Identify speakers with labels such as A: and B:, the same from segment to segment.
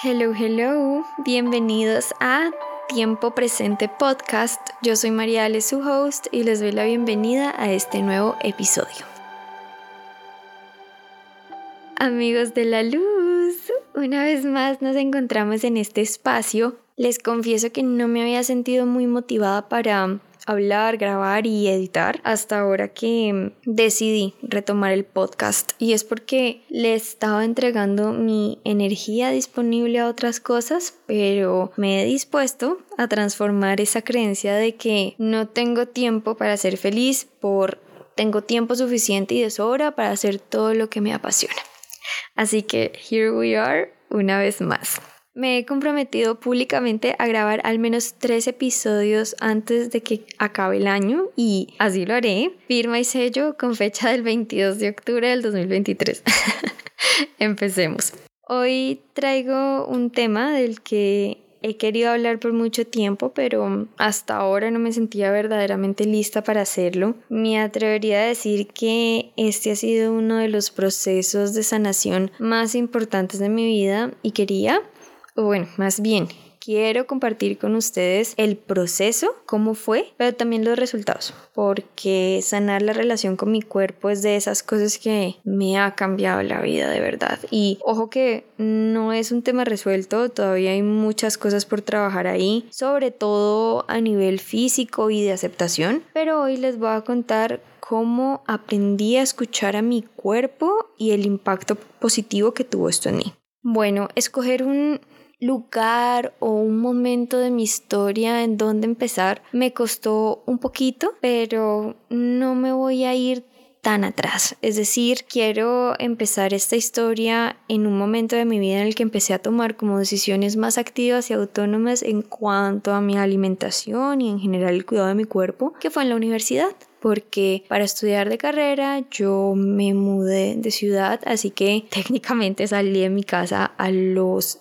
A: Hello, hello. Bienvenidos a Tiempo Presente Podcast. Yo soy Mariale, su host, y les doy la bienvenida a este nuevo episodio. Amigos de la luz, una vez más nos encontramos en este espacio. Les confieso que no me había sentido muy motivada para hablar, grabar y editar hasta ahora que decidí retomar el podcast y es porque le estaba entregando mi energía disponible a otras cosas, pero me he dispuesto a transformar esa creencia de que no tengo tiempo para ser feliz por tengo tiempo suficiente y de sobra para hacer todo lo que me apasiona. Así que here we are una vez más. Me he comprometido públicamente a grabar al menos tres episodios antes de que acabe el año y así lo haré. Firma y sello con fecha del 22 de octubre del 2023. Empecemos. Hoy traigo un tema del que he querido hablar por mucho tiempo, pero hasta ahora no me sentía verdaderamente lista para hacerlo. Me atrevería a decir que este ha sido uno de los procesos de sanación más importantes de mi vida y quería bueno, más bien, quiero compartir con ustedes el proceso, cómo fue, pero también los resultados, porque sanar la relación con mi cuerpo es de esas cosas que me ha cambiado la vida de verdad. Y ojo que no es un tema resuelto, todavía hay muchas cosas por trabajar ahí, sobre todo a nivel físico y de aceptación, pero hoy les voy a contar cómo aprendí a escuchar a mi cuerpo y el impacto positivo que tuvo esto en mí. Bueno, escoger un lugar o un momento de mi historia en donde empezar me costó un poquito, pero no me voy a ir tan atrás. Es decir, quiero empezar esta historia en un momento de mi vida en el que empecé a tomar como decisiones más activas y autónomas en cuanto a mi alimentación y en general el cuidado de mi cuerpo, que fue en la universidad porque para estudiar de carrera yo me mudé de ciudad, así que técnicamente salí de mi casa a los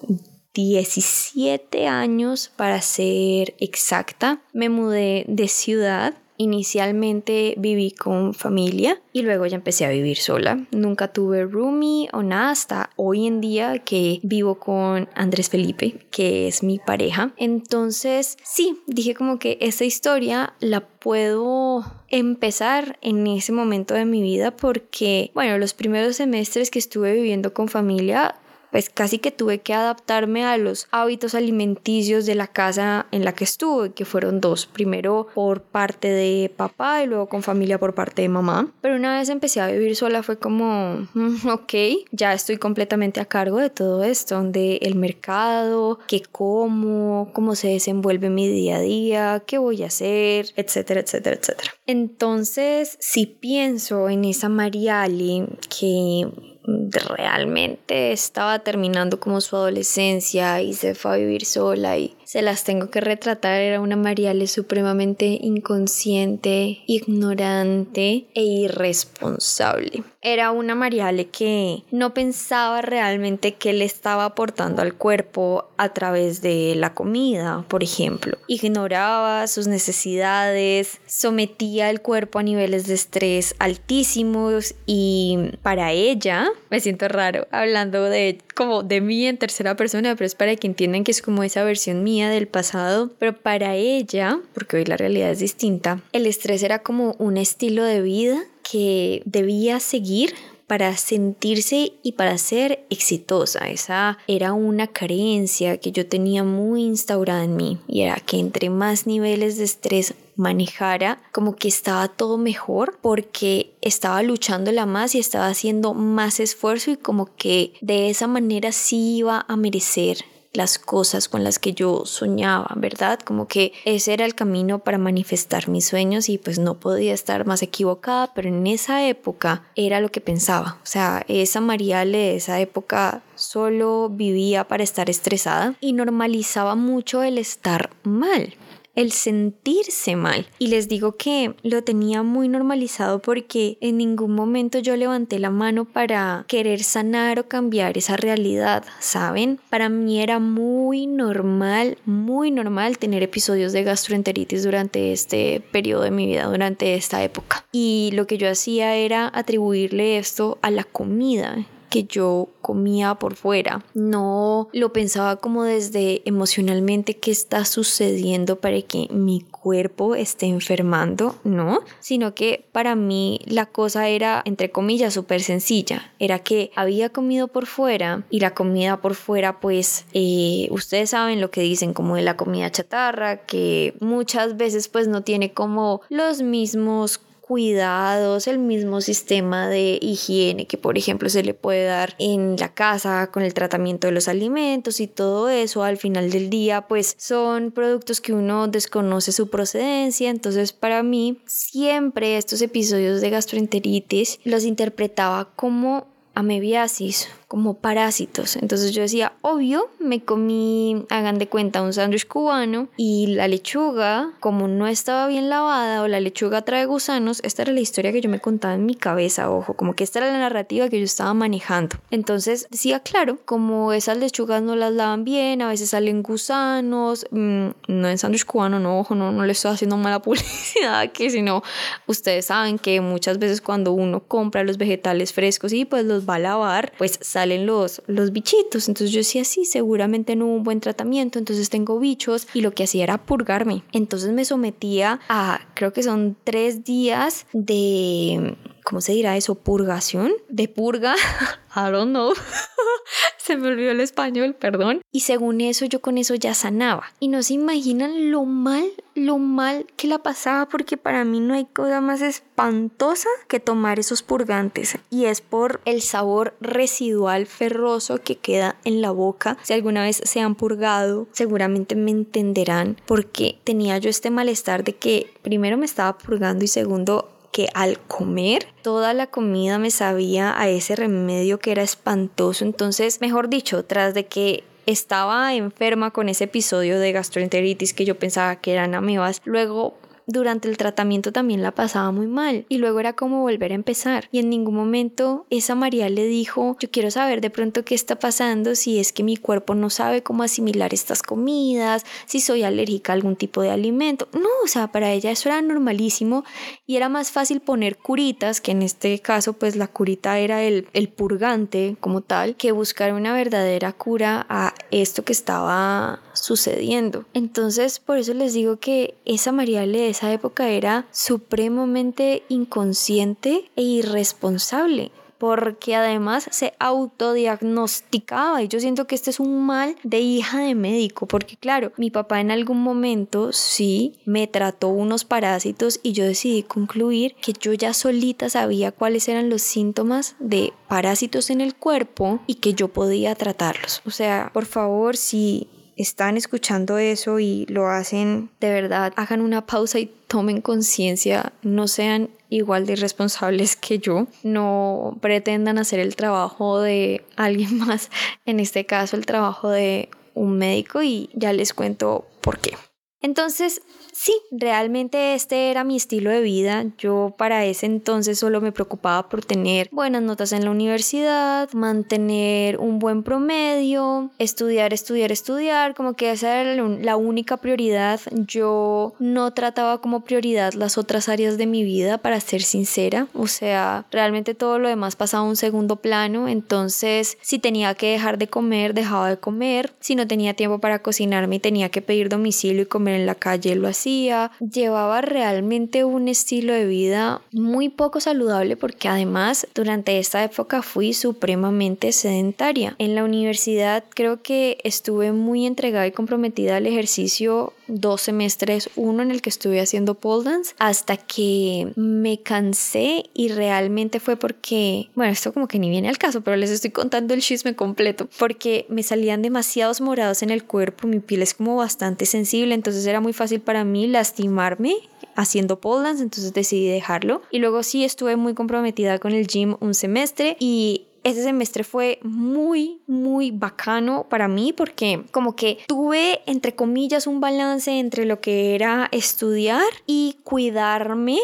A: 17 años para ser exacta. Me mudé de ciudad. Inicialmente viví con familia y luego ya empecé a vivir sola. Nunca tuve roomie o nada hasta hoy en día que vivo con Andrés Felipe, que es mi pareja. Entonces, sí, dije como que esta historia la puedo empezar en ese momento de mi vida porque, bueno, los primeros semestres que estuve viviendo con familia pues casi que tuve que adaptarme a los hábitos alimenticios de la casa en la que estuve, que fueron dos, primero por parte de papá y luego con familia por parte de mamá. Pero una vez empecé a vivir sola fue como, mm, ok, ya estoy completamente a cargo de todo esto, de el mercado, qué como, cómo se desenvuelve mi día a día, qué voy a hacer, etcétera, etcétera, etcétera. Entonces, si pienso en esa Mariali que realmente estaba terminando como su adolescencia y se fue a vivir sola y se las tengo que retratar, era una Mariale supremamente inconsciente, ignorante e irresponsable. Era una Mariale que no pensaba realmente que le estaba aportando al cuerpo a través de la comida, por ejemplo. Ignoraba sus necesidades, sometía al cuerpo a niveles de estrés altísimos y para ella, me siento raro hablando de como de mí en tercera persona, pero es para que entiendan que es como esa versión mía del pasado, pero para ella, porque hoy la realidad es distinta, el estrés era como un estilo de vida que debía seguir para sentirse y para ser exitosa. Esa era una carencia que yo tenía muy instaurada en mí y era que entre más niveles de estrés manejara, como que estaba todo mejor porque estaba luchándola más y estaba haciendo más esfuerzo y como que de esa manera sí iba a merecer las cosas con las que yo soñaba, ¿verdad? Como que ese era el camino para manifestar mis sueños y pues no podía estar más equivocada, pero en esa época era lo que pensaba. O sea, esa Mariale de esa época solo vivía para estar estresada y normalizaba mucho el estar mal el sentirse mal. Y les digo que lo tenía muy normalizado porque en ningún momento yo levanté la mano para querer sanar o cambiar esa realidad, ¿saben? Para mí era muy normal, muy normal tener episodios de gastroenteritis durante este periodo de mi vida, durante esta época. Y lo que yo hacía era atribuirle esto a la comida que yo comía por fuera. No lo pensaba como desde emocionalmente qué está sucediendo para que mi cuerpo esté enfermando, no, sino que para mí la cosa era, entre comillas, súper sencilla. Era que había comido por fuera y la comida por fuera, pues, eh, ustedes saben lo que dicen como de la comida chatarra, que muchas veces pues no tiene como los mismos cuidados, el mismo sistema de higiene que por ejemplo se le puede dar en la casa con el tratamiento de los alimentos y todo eso al final del día pues son productos que uno desconoce su procedencia. Entonces para mí siempre estos episodios de gastroenteritis los interpretaba como amebiasis como parásitos. Entonces yo decía, obvio, me comí, hagan de cuenta, un sándwich cubano y la lechuga, como no estaba bien lavada o la lechuga trae gusanos, esta era la historia que yo me contaba en mi cabeza, ojo, como que esta era la narrativa que yo estaba manejando. Entonces decía, claro, como esas lechugas no las lavan bien, a veces salen gusanos, mm, no en sándwich cubano, no, ojo, no, no le estoy haciendo mala publicidad, que si no, ustedes saben que muchas veces cuando uno compra los vegetales frescos y pues los va a lavar, pues salen los, los bichitos. Entonces yo decía, sí, seguramente no hubo un buen tratamiento, entonces tengo bichos y lo que hacía era purgarme. Entonces me sometía a, creo que son tres días de ¿cómo se dirá eso? Purgación, de purga, I don't know. se me olvidó el español, perdón. Y según eso, yo con eso ya sanaba. Y no se imaginan lo mal, lo mal que la pasaba, porque para mí no hay cosa más espantosa que tomar esos purgantes. Y es por el sabor residual ferroso que queda en la boca. Si alguna vez se han purgado, seguramente me entenderán, porque tenía yo este malestar de que primero me estaba purgando y segundo que al comer toda la comida me sabía a ese remedio que era espantoso. Entonces, mejor dicho, tras de que estaba enferma con ese episodio de gastroenteritis que yo pensaba que eran amebas, luego durante el tratamiento también la pasaba muy mal y luego era como volver a empezar. Y en ningún momento esa María le dijo yo quiero saber de pronto qué está pasando si es que mi cuerpo no sabe cómo asimilar estas comidas si soy alérgica a algún tipo de alimento no o sea para ella eso era normalísimo y era más fácil poner curitas que en este caso pues la curita era el, el purgante como tal que buscar una verdadera cura a esto que estaba sucediendo. Entonces por eso les digo que esa María le esa época era supremamente inconsciente e irresponsable porque además se autodiagnosticaba y yo siento que este es un mal de hija de médico porque claro, mi papá en algún momento sí me trató unos parásitos y yo decidí concluir que yo ya solita sabía cuáles eran los síntomas de parásitos en el cuerpo y que yo podía tratarlos. O sea, por favor, si están escuchando eso y lo hacen de verdad, hagan una pausa y tomen conciencia, no sean igual de irresponsables que yo, no pretendan hacer el trabajo de alguien más, en este caso el trabajo de un médico y ya les cuento por qué. Entonces, sí, realmente este era mi estilo de vida. Yo para ese entonces solo me preocupaba por tener buenas notas en la universidad, mantener un buen promedio, estudiar, estudiar, estudiar, como que esa era la única prioridad. Yo no trataba como prioridad las otras áreas de mi vida, para ser sincera. O sea, realmente todo lo demás pasaba a un segundo plano. Entonces, si tenía que dejar de comer, dejaba de comer. Si no tenía tiempo para cocinarme tenía que pedir domicilio y comer en la calle lo hacía. Llevaba realmente un estilo de vida muy poco saludable porque además durante esta época fui supremamente sedentaria. En la universidad creo que estuve muy entregada y comprometida al ejercicio dos semestres, uno en el que estuve haciendo pole dance, hasta que me cansé y realmente fue porque, bueno, esto como que ni viene al caso, pero les estoy contando el chisme completo, porque me salían demasiados morados en el cuerpo, mi piel es como bastante sensible, entonces era muy fácil para mí lastimarme haciendo pole dance, entonces decidí dejarlo. Y luego sí estuve muy comprometida con el gym un semestre y ese semestre fue muy, muy bacano para mí porque como que tuve, entre comillas, un balance entre lo que era estudiar y cuidarme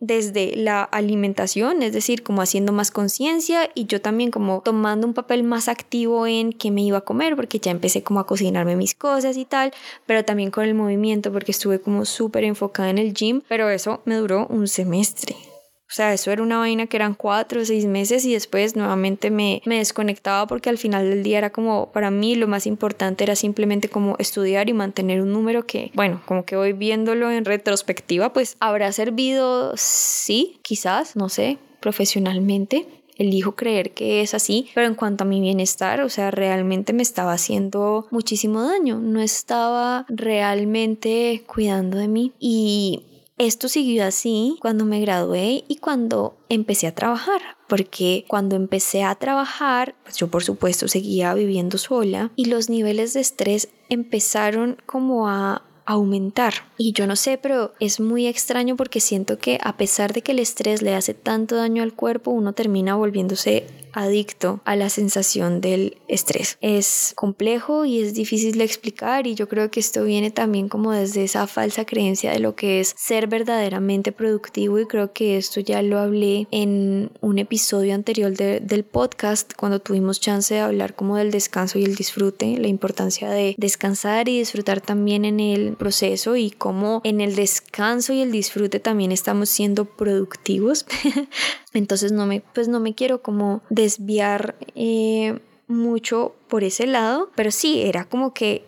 A: desde la alimentación, es decir, como haciendo más conciencia y yo también como tomando un papel más activo en qué me iba a comer, porque ya empecé como a cocinarme mis cosas y tal, pero también con el movimiento porque estuve como súper enfocada en el gym, pero eso me duró un semestre. O sea, eso era una vaina que eran cuatro o seis meses y después nuevamente me, me desconectaba porque al final del día era como, para mí lo más importante era simplemente como estudiar y mantener un número que, bueno, como que voy viéndolo en retrospectiva, pues habrá servido, sí, quizás, no sé, profesionalmente, elijo creer que es así, pero en cuanto a mi bienestar, o sea, realmente me estaba haciendo muchísimo daño, no estaba realmente cuidando de mí y esto siguió así cuando me gradué y cuando empecé a trabajar, porque cuando empecé a trabajar, pues yo por supuesto seguía viviendo sola y los niveles de estrés empezaron como a aumentar. Y yo no sé, pero es muy extraño porque siento que a pesar de que el estrés le hace tanto daño al cuerpo, uno termina volviéndose adicto a la sensación del estrés. Es complejo y es difícil de explicar y yo creo que esto viene también como desde esa falsa creencia de lo que es ser verdaderamente productivo y creo que esto ya lo hablé en un episodio anterior del podcast cuando tuvimos chance de hablar como del descanso y el disfrute, la importancia de descansar y disfrutar también en el proceso y cómo en el descanso y el disfrute también estamos siendo productivos. Entonces no me, pues no me quiero como desviar eh, mucho por ese lado, pero sí, era como que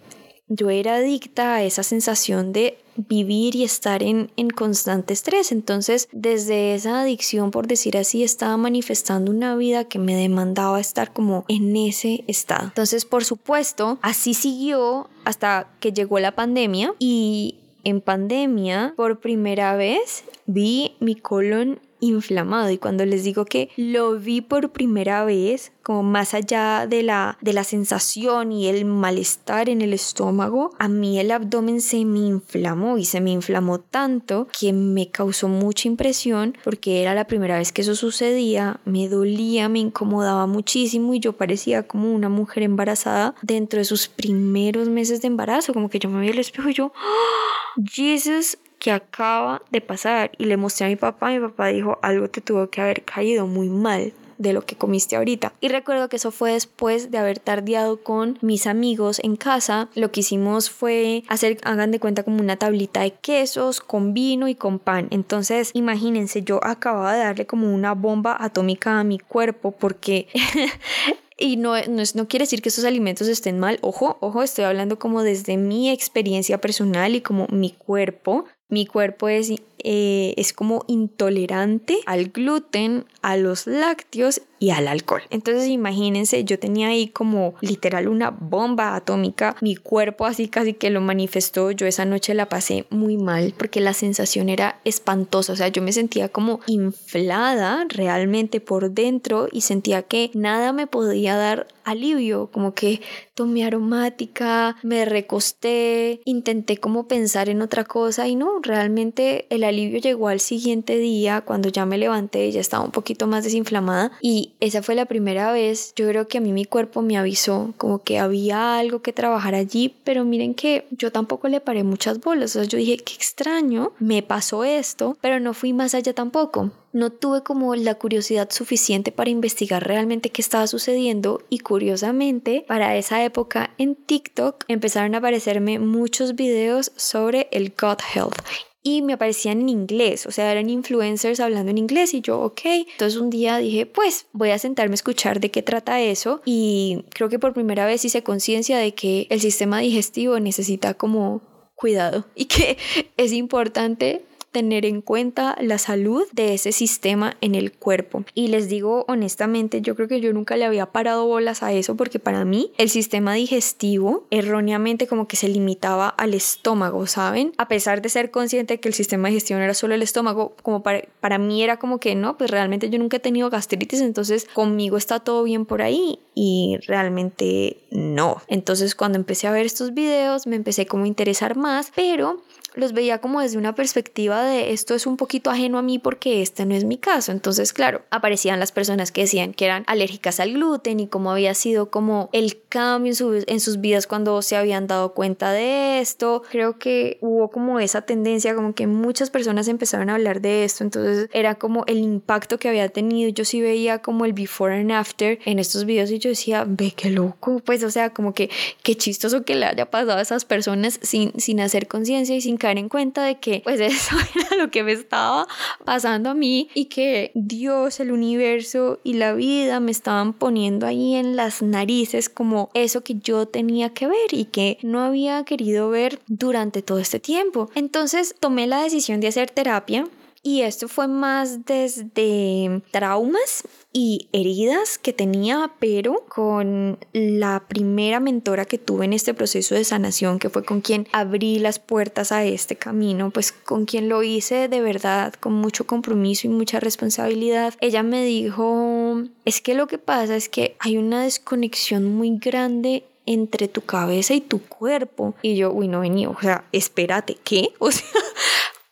A: yo era adicta a esa sensación de vivir y estar en, en, constante estrés. Entonces, desde esa adicción, por decir así, estaba manifestando una vida que me demandaba estar como en ese estado. Entonces, por supuesto, así siguió hasta que llegó la pandemia y en pandemia, por primera vez, vi mi colon inflamado. Y cuando les digo que lo vi por primera vez como más allá de la de la sensación y el malestar en el estómago a mí el abdomen se me inflamó y se me inflamó tanto que me causó mucha impresión porque era la primera vez que eso sucedía me dolía me incomodaba muchísimo y yo parecía como una mujer embarazada dentro de sus primeros meses de embarazo como que yo me vi al espejo y yo ¡Oh, Jesus que acaba de pasar y le mostré a mi papá, mi papá dijo, algo te tuvo que haber caído muy mal de lo que comiste ahorita. Y recuerdo que eso fue después de haber tardeado con mis amigos en casa. Lo que hicimos fue hacer, hagan de cuenta, como una tablita de quesos con vino y con pan. Entonces, imagínense, yo acababa de darle como una bomba atómica a mi cuerpo porque Y no, no, no, quiere decir que esos alimentos estén mal. Ojo, ojo, estoy hablando como desde mi experiencia personal y como mi cuerpo. Mi cuerpo es eh, es como intolerante al gluten, a los lácteos y al alcohol. Entonces imagínense, yo tenía ahí como literal una bomba atómica, mi cuerpo así casi que lo manifestó, yo esa noche la pasé muy mal porque la sensación era espantosa, o sea, yo me sentía como inflada realmente por dentro y sentía que nada me podía dar alivio, como que tomé aromática, me recosté, intenté como pensar en otra cosa y no, realmente el alivio llegó al siguiente día cuando ya me levanté ya estaba un poquito más desinflamada y esa fue la primera vez, yo creo que a mí mi cuerpo me avisó como que había algo que trabajar allí, pero miren que yo tampoco le paré muchas bolas, o yo dije, qué extraño, me pasó esto, pero no fui más allá tampoco. No tuve como la curiosidad suficiente para investigar realmente qué estaba sucediendo y curiosamente para esa época en TikTok empezaron a aparecerme muchos videos sobre el gut health y me aparecían en inglés, o sea, eran influencers hablando en inglés y yo, ok. Entonces un día dije, pues voy a sentarme a escuchar de qué trata eso y creo que por primera vez hice conciencia de que el sistema digestivo necesita como cuidado y que es importante tener en cuenta la salud de ese sistema en el cuerpo. Y les digo honestamente, yo creo que yo nunca le había parado bolas a eso porque para mí el sistema digestivo erróneamente como que se limitaba al estómago, ¿saben? A pesar de ser consciente de que el sistema digestivo no era solo el estómago, como para, para mí era como que no, pues realmente yo nunca he tenido gastritis, entonces conmigo está todo bien por ahí y realmente no. Entonces cuando empecé a ver estos videos me empecé como a interesar más, pero los veía como desde una perspectiva de esto es un poquito ajeno a mí porque este no es mi caso. Entonces, claro, aparecían las personas que decían que eran alérgicas al gluten y cómo había sido como el cambio en, sus vidas cuando se habían dado cuenta de esto. Creo que hubo como esa tendencia, como que muchas personas empezaron a hablar de esto. Entonces, era como el impacto que había tenido. Yo sí veía como el before and after en estos videos y yo decía, ve qué loco. Pues, o sea, como que qué chistoso que le haya pasado a esas personas sin, sin hacer conciencia y sin caer en cuenta de que pues eso era lo que me estaba pasando a mí y que Dios, el universo y la vida me estaban poniendo ahí en las narices como eso que yo tenía que ver y que no había querido ver durante todo este tiempo. Entonces tomé la decisión de hacer terapia y esto fue más desde traumas y heridas que tenía, pero con la primera mentora que tuve en este proceso de sanación, que fue con quien abrí las puertas a este camino, pues con quien lo hice de verdad, con mucho compromiso y mucha responsabilidad. Ella me dijo, es que lo que pasa es que hay una desconexión muy grande entre tu cabeza y tu cuerpo. Y yo, uy, no venía, o sea, espérate, ¿qué? O sea,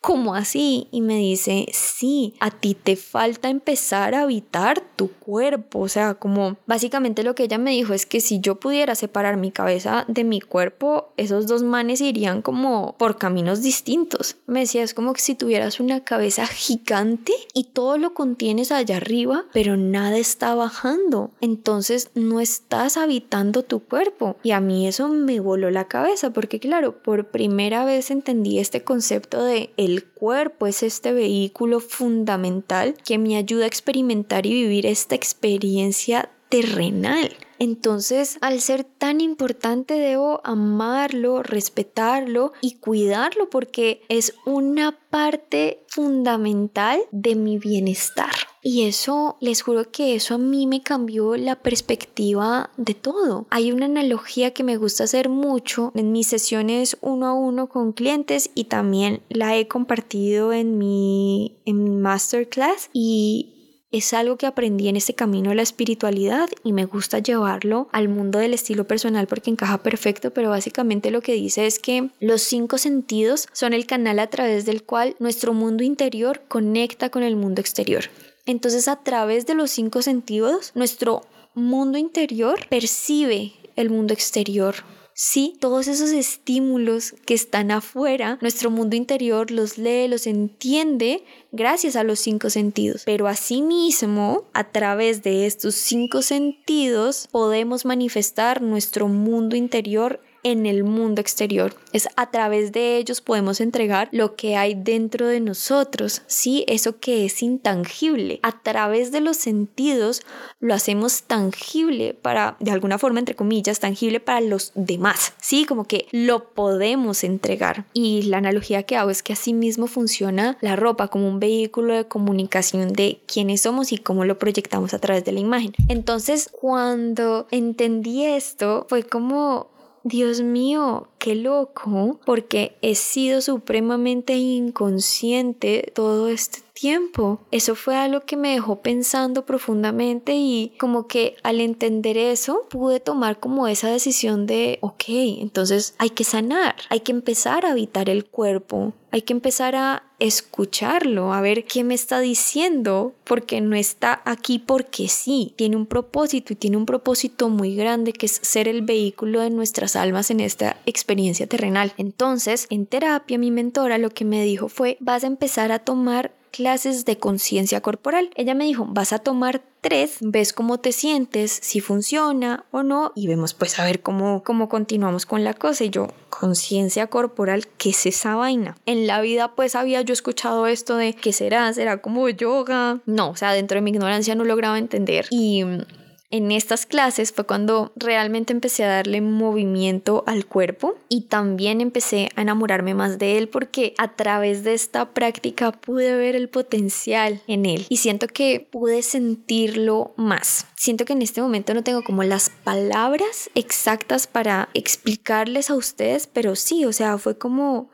A: ¿cómo así? Y me dice, sí, a ti te falta empezar a habitar tu cuerpo. O sea, como básicamente lo que ella me dijo es que si yo pudiera separar mi cabeza de mi cuerpo, esos dos manes irían como por caminos distintos. Me decía, es como que si tuvieras una cabeza gigante y todo lo contienes allá arriba, pero nada está bajando. Entonces no estás habitando tu cuerpo. Y a mí eso me voló la cabeza porque claro, por primera vez entendí este concepto de el cuerpo es este vehículo fundamental que me ayuda a experimentar y vivir esta experiencia terrenal. Entonces, al ser tan importante, debo amarlo, respetarlo y cuidarlo porque es una parte fundamental de mi bienestar. Y eso, les juro que eso a mí me cambió la perspectiva de todo. Hay una analogía que me gusta hacer mucho en mis sesiones uno a uno con clientes y también la he compartido en mi, en mi masterclass y es algo que aprendí en este camino de la espiritualidad y me gusta llevarlo al mundo del estilo personal porque encaja perfecto, pero básicamente lo que dice es que los cinco sentidos son el canal a través del cual nuestro mundo interior conecta con el mundo exterior. Entonces a través de los cinco sentidos, nuestro mundo interior percibe el mundo exterior Sí, todos esos estímulos que están afuera, nuestro mundo interior los lee, los entiende gracias a los cinco sentidos. Pero asimismo, a través de estos cinco sentidos, podemos manifestar nuestro mundo interior en el mundo exterior. Es a través de ellos podemos entregar lo que hay dentro de nosotros, sí, eso que es intangible. A través de los sentidos lo hacemos tangible para, de alguna forma, entre comillas, tangible para los demás, sí, como que lo podemos entregar. Y la analogía que hago es que así mismo funciona la ropa como un vehículo de comunicación de quiénes somos y cómo lo proyectamos a través de la imagen. Entonces, cuando entendí esto, fue como Dios mío, qué loco, porque he sido supremamente inconsciente todo este tiempo. Eso fue algo que me dejó pensando profundamente y como que al entender eso pude tomar como esa decisión de, ok, entonces hay que sanar, hay que empezar a habitar el cuerpo, hay que empezar a escucharlo, a ver qué me está diciendo, porque no está aquí porque sí, tiene un propósito y tiene un propósito muy grande que es ser el vehículo de nuestras almas en esta experiencia terrenal. Entonces, en terapia mi mentora lo que me dijo fue, vas a empezar a tomar clases de conciencia corporal. Ella me dijo, vas a tomar tres, ves cómo te sientes, si funciona o no, y vemos pues a ver cómo, cómo continuamos con la cosa. Y yo, conciencia corporal, ¿qué es esa vaina? En la vida pues había yo escuchado esto de, ¿qué será? ¿Será como yoga? No, o sea, dentro de mi ignorancia no lograba entender. Y en estas clases fue cuando realmente empecé a darle movimiento al cuerpo y también empecé a enamorarme más de él porque a través de esta práctica pude ver el potencial en él y siento que pude sentirlo más. Siento que en este momento no tengo como las palabras exactas para explicarles a ustedes, pero sí, o sea, fue como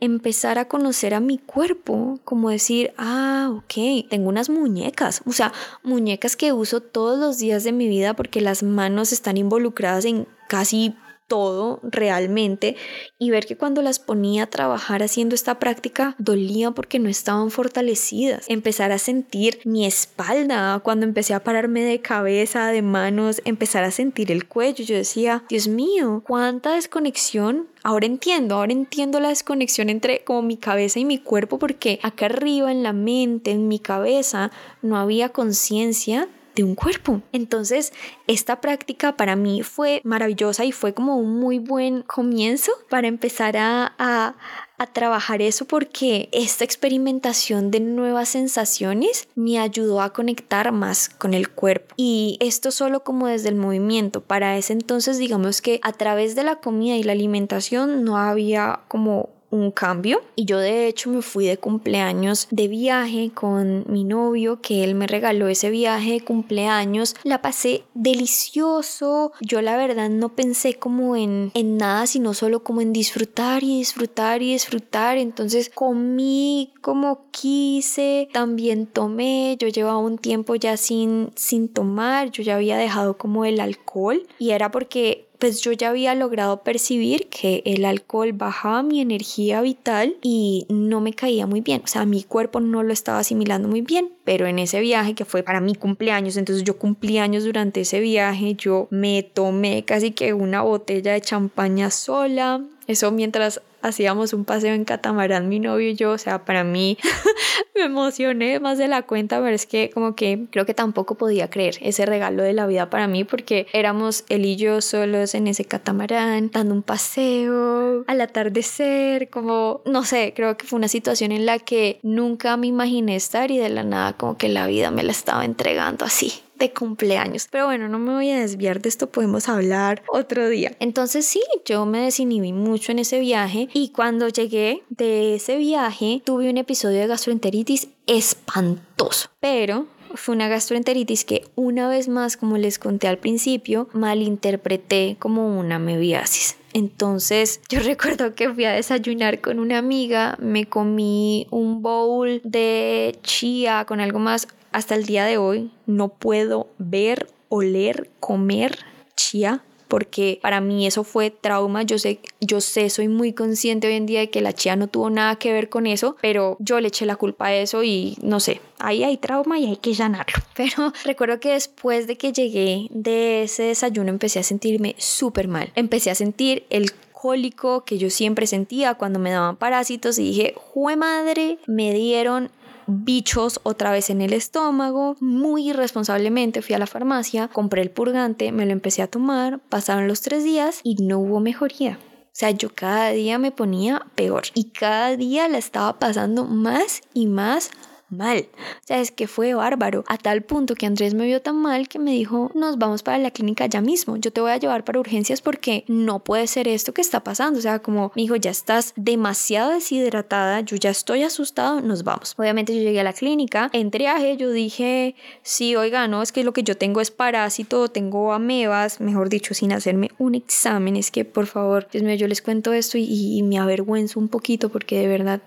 A: empezar a conocer a mi cuerpo, como decir, ah, ok, tengo unas muñecas, o sea, muñecas que uso todos los días de mi vida porque las manos están involucradas en casi todo realmente y ver que cuando las ponía a trabajar haciendo esta práctica dolía porque no estaban fortalecidas. Empezar a sentir mi espalda cuando empecé a pararme de cabeza, de manos, empezar a sentir el cuello. Yo decía, Dios mío, cuánta desconexión Ahora entiendo, ahora entiendo la desconexión entre como mi cabeza y mi cuerpo porque acá arriba en la mente, en mi cabeza, no había conciencia de un cuerpo. Entonces, esta práctica para mí fue maravillosa y fue como un muy buen comienzo para empezar a, a trabajar eso porque esta experimentación de nuevas sensaciones me ayudó a conectar más con el cuerpo. Y esto solo como desde el movimiento. Para ese entonces digamos que a través de la comida y la alimentación no había como un cambio. Y yo de hecho me fui de cumpleaños de viaje con mi novio que él me regaló ese viaje de cumpleaños. La pasé delicioso. Yo la verdad no pensé como en, en nada sino solo como en disfrutar y disfrutar y disfrutar. Entonces comí como quise también tomé. Yo llevaba un tiempo ya sin sin tomar. Yo ya había dejado como el alcohol. Y era porque pues yo ya había logrado percibir que el alcohol bajaba mi energía vital y no me caía muy bien, o sea, mi cuerpo no lo estaba asimilando muy bien, pero en ese viaje que fue para mi cumpleaños, entonces yo cumplí años durante ese viaje, yo me tomé casi que una botella de champaña sola, eso mientras hacíamos un paseo en catamarán mi novio y yo, o sea, para mí me emocioné más de la cuenta, pero es que como que creo que tampoco podía creer ese regalo de la vida para mí porque éramos él y yo solos en ese catamarán, dando un paseo al atardecer, como, no sé, creo que fue una situación en la que nunca me imaginé estar y de la nada como que la vida me la estaba entregando así de cumpleaños. Pero bueno, no me voy a desviar de esto, podemos hablar otro día. Entonces sí, yo me desinhibí mucho en ese viaje y cuando llegué de ese viaje tuve un episodio de gastroenteritis espantoso. Pero fue una gastroenteritis que una vez más, como les conté al principio, malinterpreté como una mebiasis. Entonces yo recuerdo que fui a desayunar con una amiga, me comí un bowl de chía con algo más hasta el día de hoy no puedo ver, oler, comer chía porque para mí eso fue trauma. Yo sé, yo sé, soy muy consciente hoy en día de que la chía no tuvo nada que ver con eso, pero yo le eché la culpa a eso y no sé, ahí hay trauma y hay que llenarlo. Pero recuerdo que después de que llegué de ese desayuno empecé a sentirme súper mal. Empecé a sentir el que yo siempre sentía cuando me daban parásitos y dije, jue madre, me dieron bichos otra vez en el estómago. Muy irresponsablemente fui a la farmacia, compré el purgante, me lo empecé a tomar, pasaron los tres días y no hubo mejoría. O sea, yo cada día me ponía peor y cada día la estaba pasando más y más mal. O sea, es que fue bárbaro. A tal punto que Andrés me vio tan mal que me dijo, nos vamos para la clínica ya mismo. Yo te voy a llevar para urgencias porque no puede ser esto que está pasando. O sea, como me dijo, ya estás demasiado deshidratada, yo ya estoy asustado, nos vamos. Obviamente yo llegué a la clínica, entré a yo dije, sí, oiga, no, es que lo que yo tengo es parásito, tengo amebas, mejor dicho, sin hacerme un examen. Es que, por favor, Dios mío, yo les cuento esto y me avergüenzo un poquito porque de verdad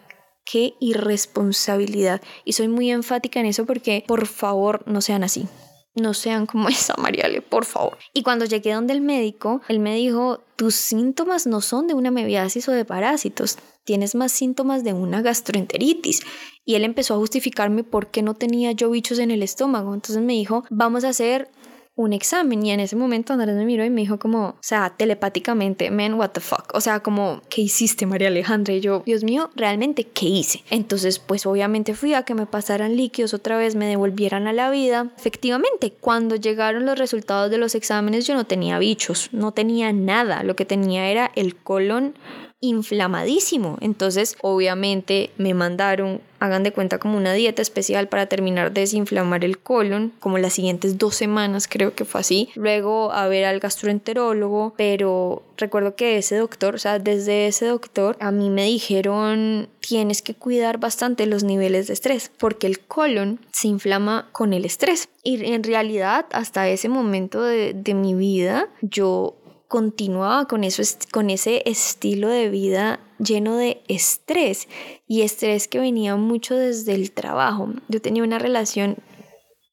A: qué irresponsabilidad. Y soy muy enfática en eso porque, por favor, no sean así. No sean como esa, Mariale, por favor. Y cuando llegué donde el médico, él me dijo, tus síntomas no son de una mebiasis o de parásitos, tienes más síntomas de una gastroenteritis. Y él empezó a justificarme por qué no tenía yo bichos en el estómago. Entonces me dijo, vamos a hacer un examen y en ese momento Andrés me miró y me dijo como, o sea, telepáticamente, man, what the fuck, o sea, como, ¿qué hiciste María Alejandra? Y yo, Dios mío, realmente, ¿qué hice? Entonces, pues obviamente fui a que me pasaran líquidos otra vez, me devolvieran a la vida. Efectivamente, cuando llegaron los resultados de los exámenes yo no tenía bichos, no tenía nada, lo que tenía era el colon inflamadísimo. Entonces, obviamente, me mandaron, hagan de cuenta, como una dieta especial para terminar de desinflamar el colon, como las siguientes dos semanas, creo que fue así. Luego a ver al gastroenterólogo, pero recuerdo que ese doctor, o sea, desde ese doctor, a mí me dijeron, tienes que cuidar bastante los niveles de estrés, porque el colon se inflama con el estrés. Y en realidad, hasta ese momento de, de mi vida, yo continuaba con, eso, con ese estilo de vida lleno de estrés y estrés que venía mucho desde el trabajo. Yo tenía una relación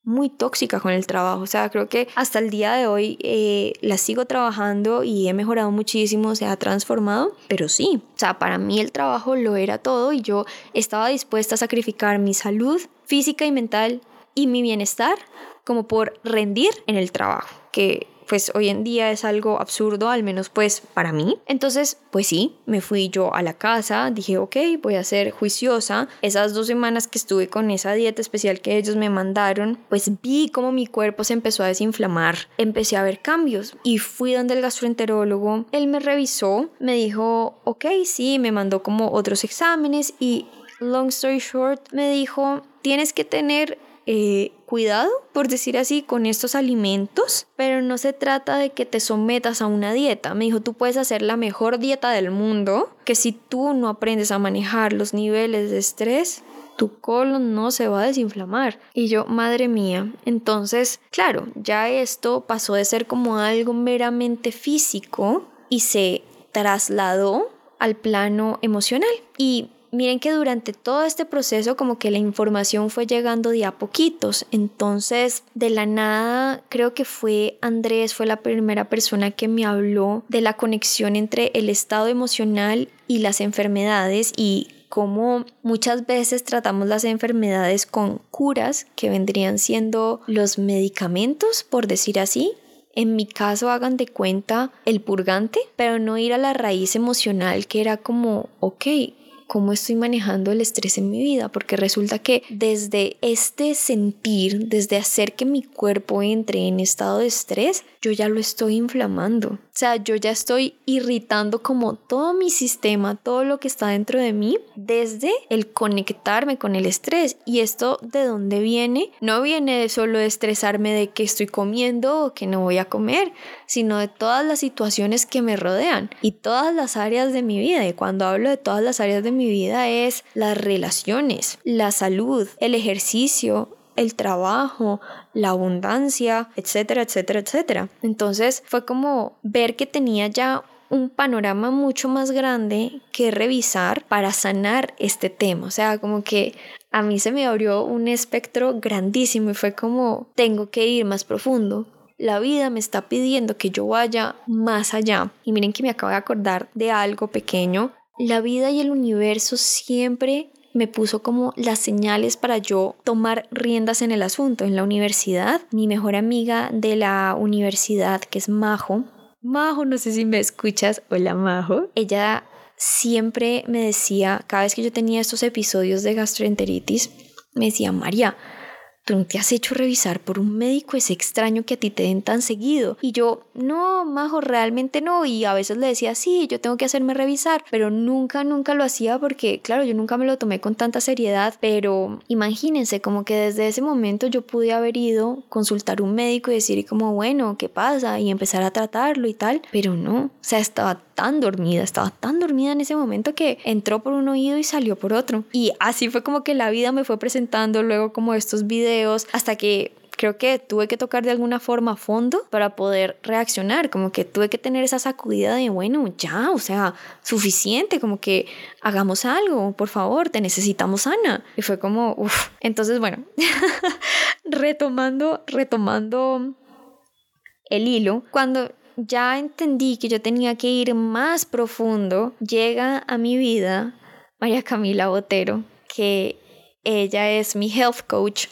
A: muy tóxica con el trabajo. O sea, creo que hasta el día de hoy eh, la sigo trabajando y he mejorado muchísimo, se ha transformado, pero sí, o sea, para mí el trabajo lo era todo y yo estaba dispuesta a sacrificar mi salud física y mental y mi bienestar como por rendir en el trabajo, que pues hoy en día es algo absurdo, al menos pues para mí. Entonces, pues sí, me fui yo a la casa, dije, ok, voy a ser juiciosa. Esas dos semanas que estuve con esa dieta especial que ellos me mandaron, pues vi cómo mi cuerpo se empezó a desinflamar, empecé a ver cambios y fui donde el gastroenterólogo, él me revisó, me dijo, ok, sí, me mandó como otros exámenes y long story short, me dijo, tienes que tener eh, cuidado, por decir así, con estos alimentos, pero no se trata de que te sometas a una dieta. Me dijo, tú puedes hacer la mejor dieta del mundo, que si tú no aprendes a manejar los niveles de estrés, tu colon no se va a desinflamar. Y yo, madre mía, entonces, claro, ya esto pasó de ser como algo meramente físico y se trasladó al plano emocional. Y miren que durante todo este proceso como que la información fue llegando de a poquitos. Entonces, de la nada, creo que fue Andrés, fue la primera persona que me habló de la conexión entre el estado emocional y las enfermedades y cómo muchas veces tratamos las enfermedades con curas que vendrían siendo los medicamentos, por decir así, en mi caso hagan de cuenta el purgante, pero no ir a la raíz emocional que era como, ok, cómo estoy manejando el estrés en mi vida, porque resulta que desde este sentir, desde hacer que mi cuerpo entre en estado de estrés, yo ya lo estoy inflamando. O sea, yo ya estoy irritando como todo mi sistema, todo lo que está dentro de mí, desde el conectarme con el estrés. ¿Y esto de dónde viene? No viene de solo estresarme de que estoy comiendo o que no voy a comer, sino de todas las situaciones que me rodean y todas las áreas de mi vida. Y cuando hablo de todas las áreas de mi vida es las relaciones, la salud, el ejercicio, el trabajo, la abundancia, etcétera, etcétera, etcétera. Entonces fue como ver que tenía ya un panorama mucho más grande que revisar para sanar este tema. O sea, como que a mí se me abrió un espectro grandísimo y fue como, tengo que ir más profundo. La vida me está pidiendo que yo vaya más allá. Y miren que me acabo de acordar de algo pequeño la vida y el universo siempre me puso como las señales para yo tomar riendas en el asunto. En la universidad, mi mejor amiga de la universidad, que es Majo, Majo, no sé si me escuchas, hola Majo, ella siempre me decía, cada vez que yo tenía estos episodios de gastroenteritis, me decía, María, tú no te has hecho revisar por un médico, es extraño que a ti te den tan seguido. Y yo, no, Majo, realmente no. Y a veces le decía, sí, yo tengo que hacerme revisar, pero nunca, nunca lo hacía porque, claro, yo nunca me lo tomé con tanta seriedad. Pero imagínense, como que desde ese momento yo pude haber ido, consultar un médico y decir, como, bueno, ¿qué pasa? Y empezar a tratarlo y tal. Pero no, o sea, estaba tan dormida, estaba tan dormida en ese momento que entró por un oído y salió por otro. Y así fue como que la vida me fue presentando luego como estos videos hasta que creo que tuve que tocar de alguna forma a fondo para poder reaccionar, como que tuve que tener esa sacudida de, bueno, ya, o sea, suficiente, como que hagamos algo, por favor, te necesitamos Ana. Y fue como, entonces, bueno, retomando, retomando el hilo, cuando ya entendí que yo tenía que ir más profundo, llega a mi vida María Camila Botero, que ella es mi health coach.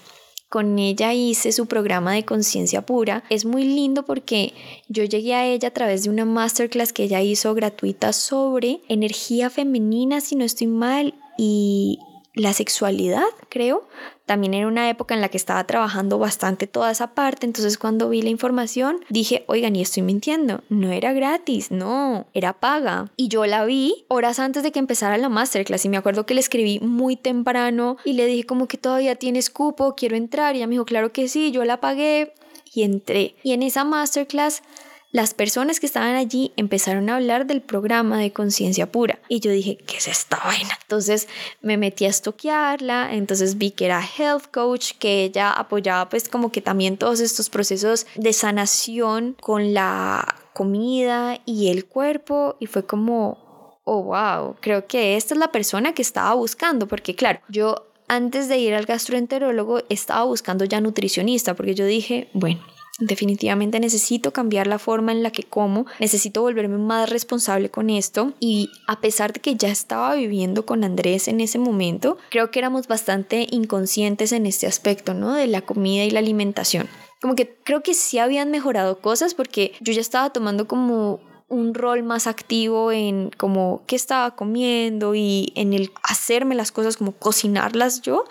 A: Con ella hice su programa de conciencia pura. Es muy lindo porque yo llegué a ella a través de una masterclass que ella hizo gratuita sobre energía femenina, si no estoy mal, y la sexualidad, creo. También era una época en la que estaba trabajando bastante toda esa parte, entonces cuando vi la información dije, oigan, y estoy mintiendo, no era gratis, no, era paga. Y yo la vi horas antes de que empezara la masterclass y me acuerdo que le escribí muy temprano y le dije como que todavía tienes cupo, quiero entrar y ella me dijo, claro que sí, yo la pagué y entré. Y en esa masterclass las personas que estaban allí empezaron a hablar del programa de conciencia pura. Y yo dije, ¿qué es esta vaina? Entonces me metí a estoquearla, entonces vi que era health coach, que ella apoyaba pues como que también todos estos procesos de sanación con la comida y el cuerpo. Y fue como, oh wow, creo que esta es la persona que estaba buscando porque claro, yo antes de ir al gastroenterólogo estaba buscando ya nutricionista porque yo dije, bueno, Definitivamente necesito cambiar la forma en la que como, necesito volverme más responsable con esto y a pesar de que ya estaba viviendo con Andrés en ese momento, creo que éramos bastante inconscientes en este aspecto, ¿no? De la comida y la alimentación. como que creo que sí habían mejorado cosas porque yo ya estaba tomando como un rol más activo en como qué estaba comiendo y en el hacerme las cosas como cocinarlas yo,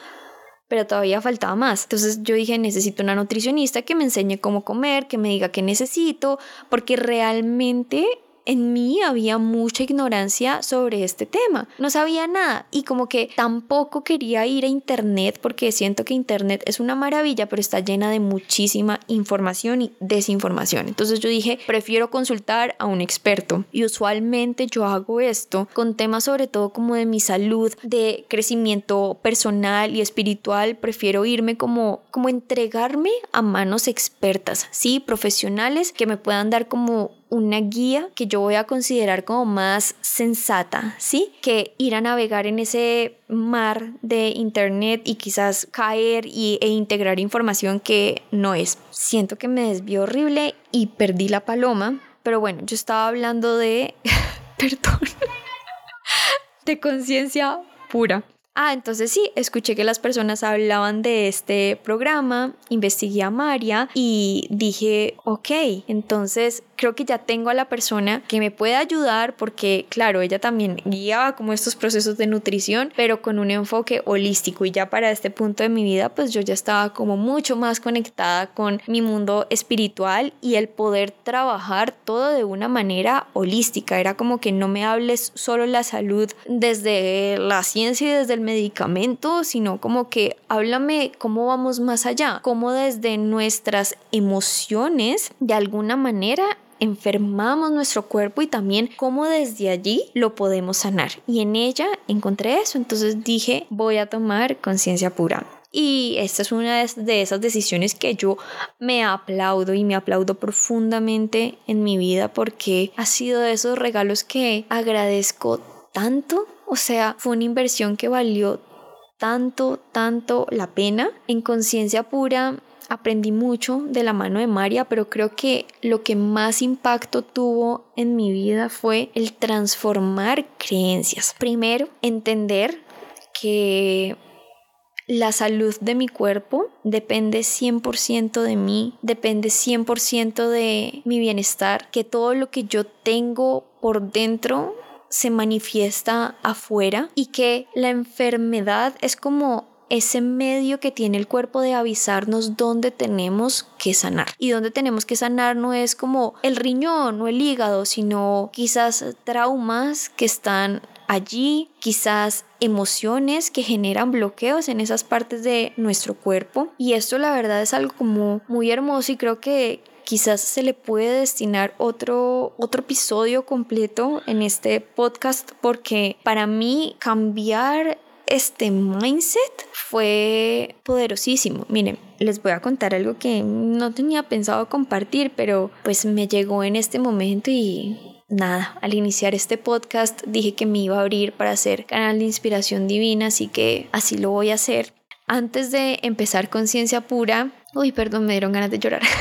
A: pero todavía faltaba más. Entonces yo dije, necesito una nutricionista que me enseñe cómo comer, que me diga qué necesito, porque realmente en mí había mucha ignorancia sobre este tema. No sabía nada y como que tampoco quería ir a internet porque siento que internet es una maravilla, pero está llena de muchísima información y desinformación. Entonces yo dije, prefiero consultar a un experto. Y usualmente yo hago esto con temas sobre todo como de mi salud, de crecimiento personal y espiritual. Prefiero irme como, como entregarme a manos expertas, sí, profesionales que me puedan dar como una guía que yo voy a considerar como más sensata, ¿sí? Que ir a navegar en ese mar de internet y quizás caer y, e integrar información que no es. Siento que me desvió horrible y perdí la paloma, pero bueno, yo estaba hablando de, perdón, de conciencia pura. Ah, entonces sí, escuché que las personas hablaban de este programa, investigué a María y dije, ok, entonces creo que ya tengo a la persona que me puede ayudar porque, claro, ella también guiaba como estos procesos de nutrición, pero con un enfoque holístico y ya para este punto de mi vida, pues yo ya estaba como mucho más conectada con mi mundo espiritual y el poder trabajar todo de una manera holística. Era como que no me hables solo la salud desde la ciencia y desde el medicamento, sino como que háblame cómo vamos más allá, cómo desde nuestras emociones de alguna manera enfermamos nuestro cuerpo y también cómo desde allí lo podemos sanar. Y en ella encontré eso, entonces dije, voy a tomar conciencia pura. Y esta es una de esas decisiones que yo me aplaudo y me aplaudo profundamente en mi vida porque ha sido de esos regalos que agradezco tanto. O sea, fue una inversión que valió tanto, tanto la pena. En conciencia pura aprendí mucho de la mano de María, pero creo que lo que más impacto tuvo en mi vida fue el transformar creencias. Primero, entender que la salud de mi cuerpo depende 100% de mí, depende 100% de mi bienestar, que todo lo que yo tengo por dentro se manifiesta afuera y que la enfermedad es como ese medio que tiene el cuerpo de avisarnos dónde tenemos que sanar. Y dónde tenemos que sanar no es como el riñón o el hígado, sino quizás traumas que están allí, quizás emociones que generan bloqueos en esas partes de nuestro cuerpo. Y esto la verdad es algo como muy hermoso y creo que quizás se le puede destinar otro, otro episodio completo en este podcast porque para mí cambiar este mindset fue poderosísimo. Miren, les voy a contar algo que no tenía pensado compartir, pero pues me llegó en este momento y nada, al iniciar este podcast dije que me iba a abrir para hacer canal de inspiración divina, así que así lo voy a hacer. Antes de empezar conciencia pura, uy, perdón, me dieron ganas de llorar.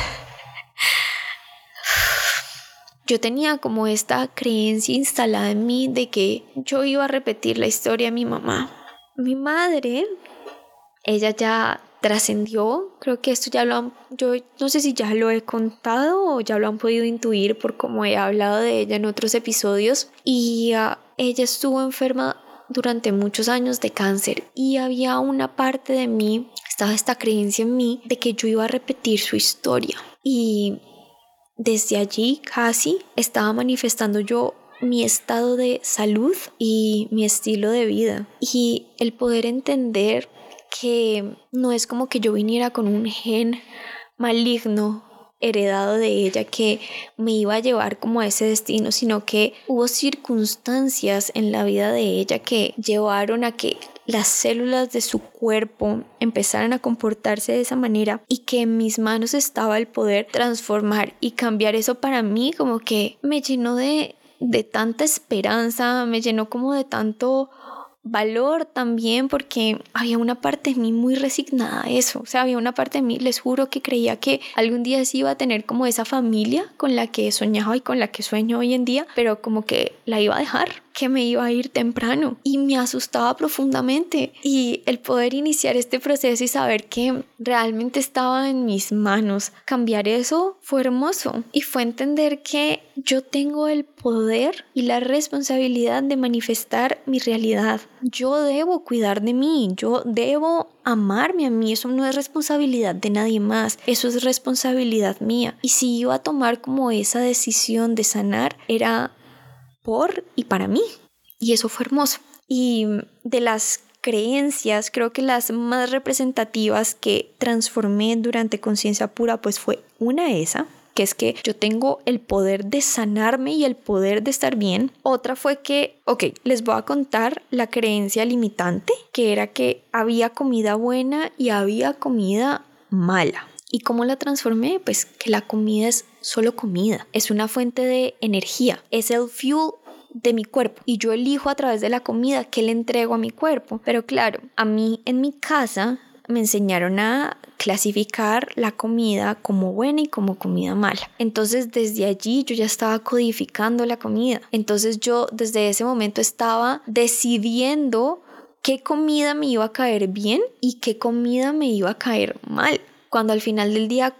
A: Yo tenía como esta creencia instalada en mí de que yo iba a repetir la historia de mi mamá. Mi madre, ella ya trascendió, creo que esto ya lo han, yo no sé si ya lo he contado o ya lo han podido intuir por cómo he hablado de ella en otros episodios. Y ah, ella estuvo enferma durante muchos años de cáncer y había una parte de mí, estaba esta creencia en mí de que yo iba a repetir su historia. Y desde allí casi estaba manifestando yo mi estado de salud y mi estilo de vida. Y el poder entender que no es como que yo viniera con un gen maligno heredado de ella que me iba a llevar como a ese destino, sino que hubo circunstancias en la vida de ella que llevaron a que las células de su cuerpo empezaran a comportarse de esa manera y que en mis manos estaba el poder transformar y cambiar eso para mí como que me llenó de de tanta esperanza, me llenó como de tanto valor también porque había una parte de mí muy resignada a eso, o sea, había una parte de mí, les juro que creía que algún día sí iba a tener como esa familia con la que soñaba y con la que sueño hoy en día, pero como que la iba a dejar, que me iba a ir temprano y me asustaba profundamente. Y el poder iniciar este proceso y saber que realmente estaba en mis manos cambiar eso fue hermoso y fue entender que yo tengo el poder y la responsabilidad de manifestar mi realidad. Yo debo cuidar de mí, yo debo amarme a mí, eso no es responsabilidad de nadie más, eso es responsabilidad mía. Y si iba a tomar como esa decisión de sanar, era por y para mí. Y eso fue hermoso. Y de las creencias, creo que las más representativas que transformé durante conciencia pura, pues fue una esa, que es que yo tengo el poder de sanarme y el poder de estar bien. Otra fue que, ok, les voy a contar la creencia limitante, que era que había comida buena y había comida mala. ¿Y cómo la transformé? Pues que la comida es solo comida, es una fuente de energía, es el fuel de mi cuerpo y yo elijo a través de la comida que le entrego a mi cuerpo. Pero claro, a mí en mi casa me enseñaron a clasificar la comida como buena y como comida mala. Entonces desde allí yo ya estaba codificando la comida. Entonces yo desde ese momento estaba decidiendo qué comida me iba a caer bien y qué comida me iba a caer mal. Cuando al final del día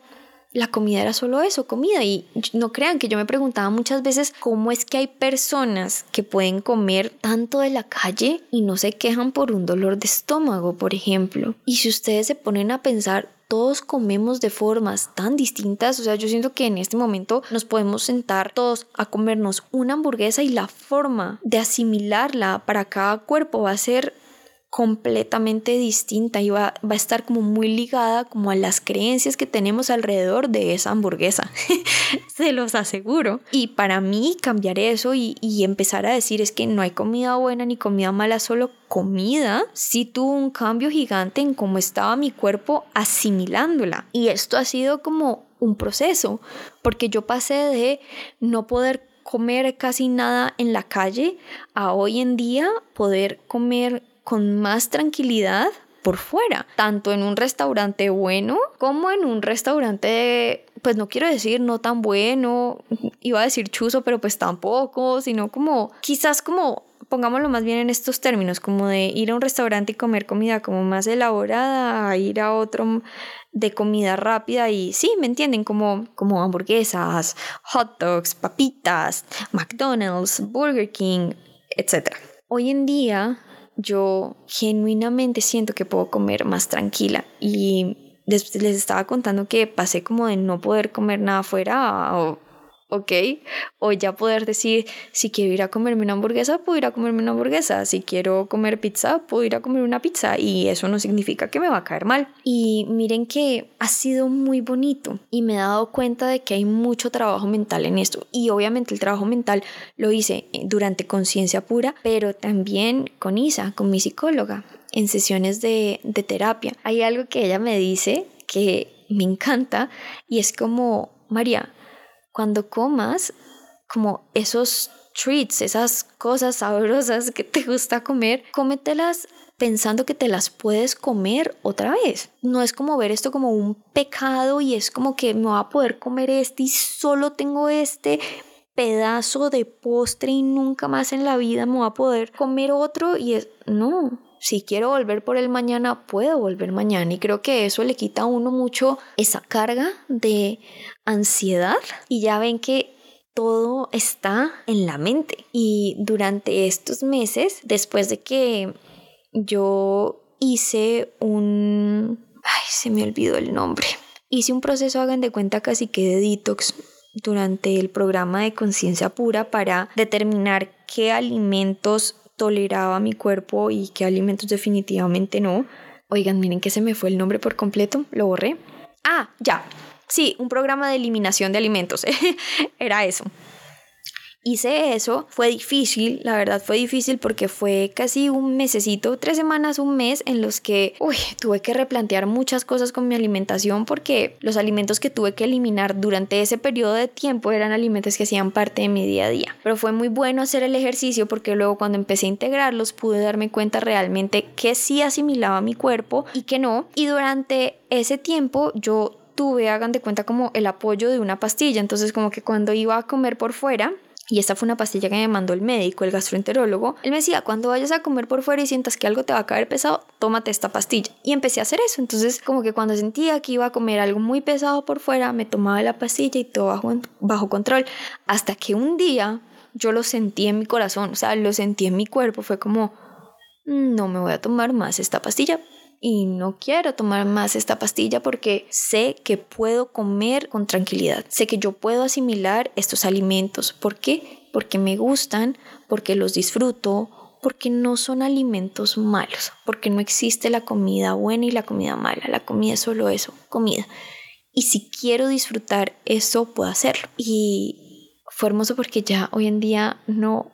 A: la comida era solo eso, comida. Y no crean que yo me preguntaba muchas veces cómo es que hay personas que pueden comer tanto de la calle y no se quejan por un dolor de estómago, por ejemplo. Y si ustedes se ponen a pensar, todos comemos de formas tan distintas. O sea, yo siento que en este momento nos podemos sentar todos a comernos una hamburguesa y la forma de asimilarla para cada cuerpo va a ser completamente distinta y va, a estar como muy ligada como a las creencias que tenemos alrededor de esa hamburguesa. Se los aseguro. Y para mí cambiar eso y, y, empezar a decir es que no hay comida buena ni comida mala, solo comida, sí tuvo un cambio gigante en cómo estaba mi cuerpo asimilándola. Y esto ha sido como un proceso, porque yo pasé de no poder comer casi nada en la calle a hoy en día poder comer con más tranquilidad por fuera, tanto en un restaurante bueno como en un restaurante, pues no quiero decir no tan bueno, iba a decir chuzo, pero pues tampoco, sino como quizás como pongámoslo más bien en estos términos, como de ir a un restaurante y comer comida como más elaborada, ir a otro de comida rápida y sí, me entienden, como, como hamburguesas, hot dogs, papitas, McDonald's, Burger King, etc. Hoy en día yo genuinamente siento que puedo comer más tranquila. Y les, les estaba contando que pasé como de no poder comer nada afuera o ¿ok? O ya poder decir, si quiero ir a comerme una hamburguesa, puedo ir a comerme una hamburguesa. Si quiero comer pizza, puedo ir a comer una pizza. Y eso no significa que me va a caer mal. Y miren que ha sido muy bonito y me he dado cuenta de que hay mucho trabajo mental en esto. Y obviamente el trabajo mental lo hice durante conciencia pura, pero también con Isa, con mi psicóloga, en sesiones de, de terapia. Hay algo que ella me dice que me encanta y es como, María, cuando comas como esos treats, esas cosas sabrosas que te gusta comer, cómetelas pensando que te las puedes comer otra vez. No es como ver esto como un pecado y es como que me voy a poder comer este y solo tengo este pedazo de postre y nunca más en la vida me voy a poder comer otro y es no, si quiero volver por el mañana, puedo volver mañana. Y creo que eso le quita a uno mucho esa carga de ansiedad. Y ya ven que todo está en la mente. Y durante estos meses, después de que yo hice un... Ay, se me olvidó el nombre. Hice un proceso, hagan de cuenta, casi que de detox durante el programa de conciencia pura para determinar qué alimentos toleraba mi cuerpo y qué alimentos definitivamente no. Oigan, miren que se me fue el nombre por completo, lo borré. Ah, ya. Sí, un programa de eliminación de alimentos. Era eso hice eso, fue difícil, la verdad fue difícil porque fue casi un mesecito, tres semanas, un mes en los que, uy, tuve que replantear muchas cosas con mi alimentación porque los alimentos que tuve que eliminar durante ese periodo de tiempo eran alimentos que hacían parte de mi día a día. Pero fue muy bueno hacer el ejercicio porque luego cuando empecé a integrarlos pude darme cuenta realmente que sí asimilaba mi cuerpo y que no. Y durante ese tiempo yo tuve, hagan de cuenta, como el apoyo de una pastilla. Entonces como que cuando iba a comer por fuera, y esta fue una pastilla que me mandó el médico, el gastroenterólogo, él me decía, cuando vayas a comer por fuera y sientas que algo te va a caer pesado, tómate esta pastilla. Y empecé a hacer eso. Entonces, como que cuando sentía que iba a comer algo muy pesado por fuera, me tomaba la pastilla y todo bajo, bajo control. Hasta que un día yo lo sentí en mi corazón, o sea, lo sentí en mi cuerpo, fue como, no me voy a tomar más esta pastilla y no quiero tomar más esta pastilla porque sé que puedo comer con tranquilidad. Sé que yo puedo asimilar estos alimentos. ¿Por qué? Porque me gustan, porque los disfruto, porque no son alimentos malos, porque no existe la comida buena y la comida mala. La comida es solo eso, comida. Y si quiero disfrutar eso, puedo hacerlo. Y fue hermoso porque ya hoy en día no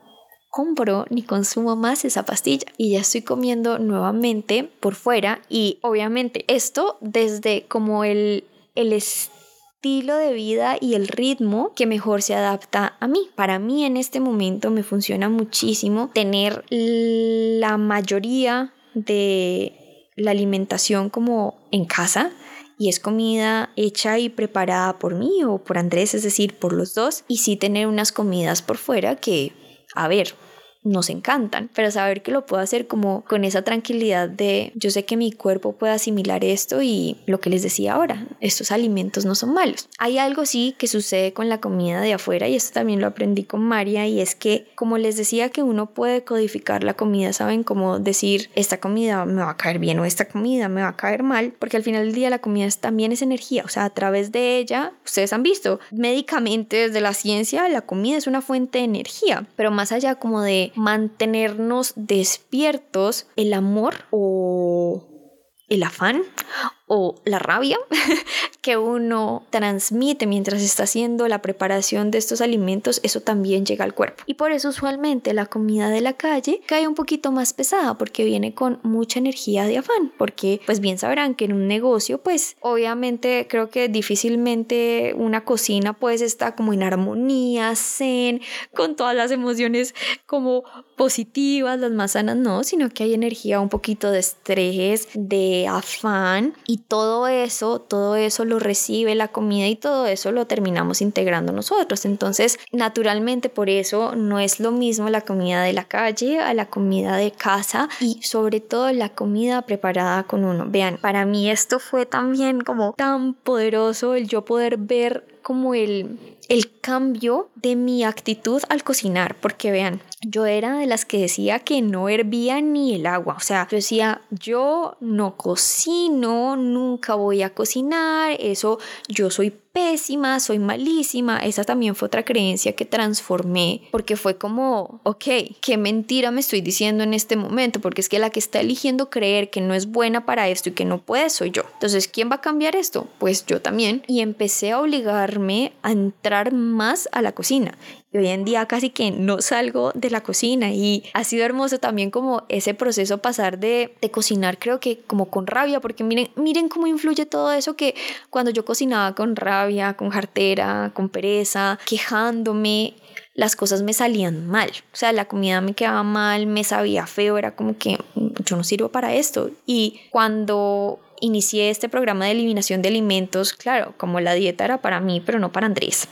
A: compro ni consumo más esa pastilla y ya estoy comiendo nuevamente por fuera y obviamente esto desde como el, el estilo de vida y el ritmo que mejor se adapta a mí. Para mí en este momento me funciona muchísimo tener la mayoría de la alimentación como en casa y es comida hecha y preparada por mí o por Andrés, es decir, por los dos, y sí tener unas comidas por fuera que a ver, nos encantan, pero saber que lo puedo hacer como con esa tranquilidad de yo sé que mi cuerpo puede asimilar esto y lo que les decía ahora, estos alimentos no son malos. Hay algo sí que sucede con la comida de afuera y esto también lo aprendí con María y es que como les decía que uno puede codificar la comida, saben cómo decir esta comida me va a caer bien o esta comida me va a caer mal, porque al final del día la comida también es energía, o sea, a través de ella, ustedes han visto, médicamente desde la ciencia, la comida es una fuente de energía, pero más allá como de mantenernos despiertos, el amor o el afán o la rabia que uno transmite mientras está haciendo la preparación de estos alimentos, eso también llega al cuerpo. Y por eso usualmente la comida de la calle cae un poquito más pesada porque viene con mucha energía de afán, porque pues bien sabrán que en un negocio pues obviamente creo que difícilmente una cocina pues está como en armonía, zen, con todas las emociones como positivas, las más sanas, no, sino que hay energía un poquito de estrés, de afán y todo eso, todo eso lo recibe la comida y todo eso lo terminamos integrando nosotros. Entonces, naturalmente por eso no es lo mismo la comida de la calle a la comida de casa y sobre todo la comida preparada con uno. Vean, para mí esto fue también como tan poderoso el yo poder ver como el el cambio de mi actitud al cocinar, porque vean, yo era de las que decía que no hervía ni el agua, o sea, yo decía, yo no cocino, nunca voy a cocinar, eso yo soy pésima, soy malísima. Esa también fue otra creencia que transformé porque fue como, ok, qué mentira me estoy diciendo en este momento, porque es que la que está eligiendo creer que no es buena para esto y que no puede soy yo. Entonces, ¿quién va a cambiar esto? Pues yo también. Y empecé a obligarme a entrar más a la cocina. Y hoy en día casi que no salgo de la cocina y ha sido hermoso también como ese proceso pasar de, de cocinar creo que como con rabia, porque miren, miren cómo influye todo eso que cuando yo cocinaba con rabia, con jartera, con pereza, quejándome, las cosas me salían mal. O sea, la comida me quedaba mal, me sabía feo, era como que mm, yo no sirvo para esto. Y cuando inicié este programa de eliminación de alimentos, claro, como la dieta era para mí, pero no para Andrés.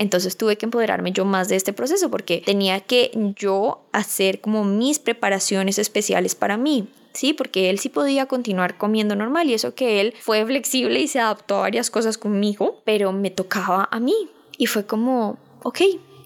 A: Entonces tuve que empoderarme yo más de este proceso porque tenía que yo hacer como mis preparaciones especiales para mí. Sí, porque él sí podía continuar comiendo normal y eso que él fue flexible y se adaptó a varias cosas conmigo, pero me tocaba a mí y fue como, ok,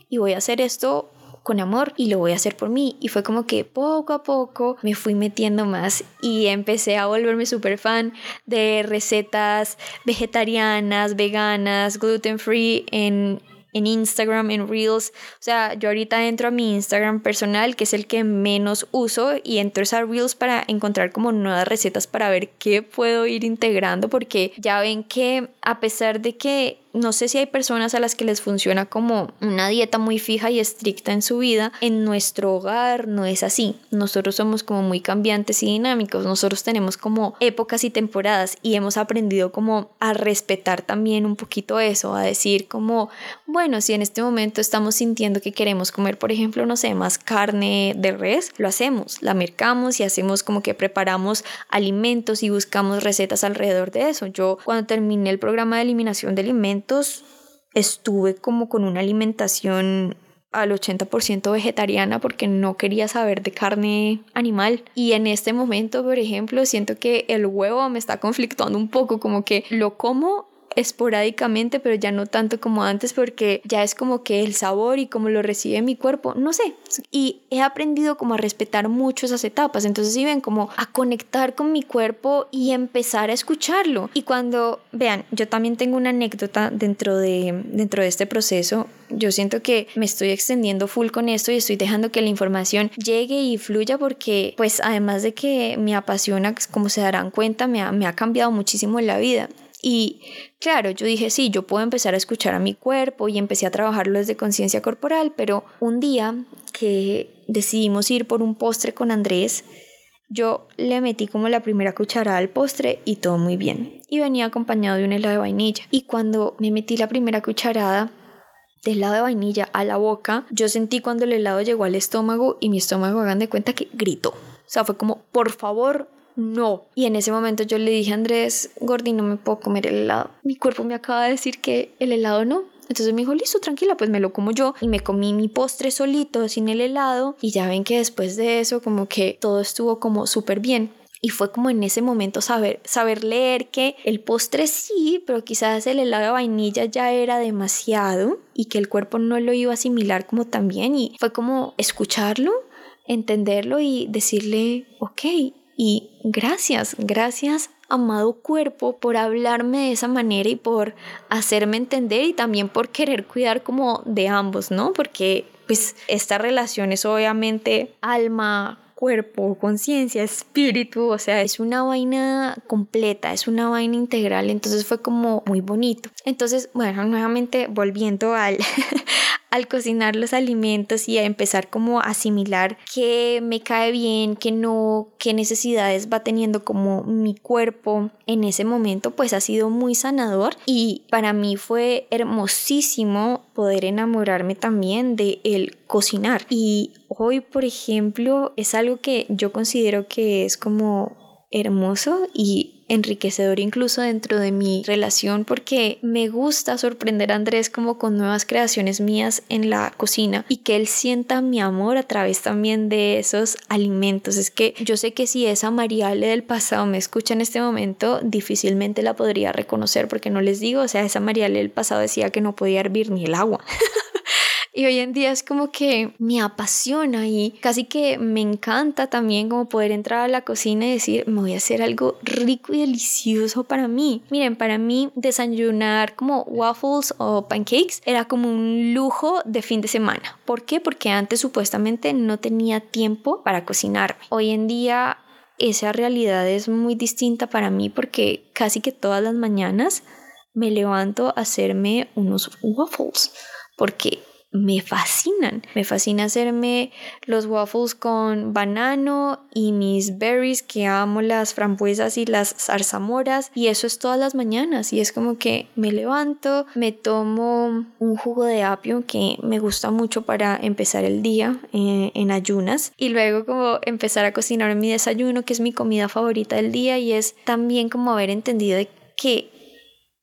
A: y voy a hacer esto con amor y lo voy a hacer por mí. Y fue como que poco a poco me fui metiendo más y empecé a volverme súper fan de recetas vegetarianas, veganas, gluten free en en Instagram, en Reels. O sea, yo ahorita entro a mi Instagram personal, que es el que menos uso, y entro a Reels para encontrar como nuevas recetas para ver qué puedo ir integrando, porque ya ven que a pesar de que no sé si hay personas a las que les funciona como una dieta muy fija y estricta en su vida. En nuestro hogar no es así. Nosotros somos como muy cambiantes y dinámicos. Nosotros tenemos como épocas y temporadas y hemos aprendido como a respetar también un poquito eso, a decir como, bueno, si en este momento estamos sintiendo que queremos comer, por ejemplo, no sé, más carne de res, lo hacemos, la mercamos y hacemos como que preparamos alimentos y buscamos recetas alrededor de eso. Yo cuando terminé el programa de eliminación de alimentos, estuve como con una alimentación al 80% vegetariana porque no quería saber de carne animal. Y en este momento, por ejemplo, siento que el huevo me está conflictuando un poco, como que lo como esporádicamente, pero ya no tanto como antes porque ya es como que el sabor y cómo lo recibe mi cuerpo, no sé. Y he aprendido como a respetar mucho esas etapas. Entonces, si ven, como a conectar con mi cuerpo y empezar a escucharlo. Y cuando, vean, yo también tengo una anécdota dentro de, dentro de este proceso. Yo siento que me estoy extendiendo full con esto y estoy dejando que la información llegue y fluya porque, pues, además de que me apasiona, como se darán cuenta, me ha, me ha cambiado muchísimo la vida. Y claro, yo dije, sí, yo puedo empezar a escuchar a mi cuerpo y empecé a trabajarlo desde conciencia corporal, pero un día que decidimos ir por un postre con Andrés, yo le metí como la primera cucharada al postre y todo muy bien. Y venía acompañado de un helado de vainilla. Y cuando me metí la primera cucharada del helado de vainilla a la boca, yo sentí cuando el helado llegó al estómago y mi estómago, hagan de cuenta que gritó. O sea, fue como, por favor, no. Y en ese momento yo le dije a Andrés, Gordi, no me puedo comer el helado. Mi cuerpo me acaba de decir que el helado no. Entonces me dijo, listo, tranquila, pues me lo como yo. Y me comí mi postre solito, sin el helado. Y ya ven que después de eso, como que todo estuvo como súper bien. Y fue como en ese momento saber, saber leer que el postre sí, pero quizás el helado de vainilla ya era demasiado y que el cuerpo no lo iba a asimilar como también. Y fue como escucharlo, entenderlo y decirle, ok, y gracias, gracias amado cuerpo por hablarme de esa manera y por hacerme entender y también por querer cuidar como de ambos, ¿no? Porque pues esta relación es obviamente alma, cuerpo, conciencia, espíritu, o sea, es una vaina completa, es una vaina integral, entonces fue como muy bonito. Entonces, bueno, nuevamente volviendo al, al cocinar los alimentos y a empezar como a asimilar qué me cae bien, qué no, qué necesidades va teniendo como mi cuerpo en ese momento, pues ha sido muy sanador y para mí fue hermosísimo poder enamorarme también de el cocinar. Y hoy, por ejemplo, es algo que yo considero que es como hermoso y enriquecedor incluso dentro de mi relación porque me gusta sorprender a Andrés como con nuevas creaciones mías en la cocina y que él sienta mi amor a través también de esos alimentos. Es que yo sé que si esa Mariale del pasado me escucha en este momento, difícilmente la podría reconocer porque no les digo, o sea, esa Mariale del pasado decía que no podía hervir ni el agua. Y hoy en día es como que me apasiona y casi que me encanta también como poder entrar a la cocina y decir, me voy a hacer algo rico y delicioso para mí. Miren, para mí desayunar como waffles o pancakes era como un lujo de fin de semana. ¿Por qué? Porque antes supuestamente no tenía tiempo para cocinarme. Hoy en día esa realidad es muy distinta para mí porque casi que todas las mañanas me levanto a hacerme unos waffles porque me fascinan. Me fascina hacerme los waffles con banano y mis berries, que amo las frambuesas y las zarzamoras. Y eso es todas las mañanas. Y es como que me levanto, me tomo un jugo de apio que me gusta mucho para empezar el día eh, en ayunas. Y luego como empezar a cocinar mi desayuno, que es mi comida favorita del día. Y es también como haber entendido que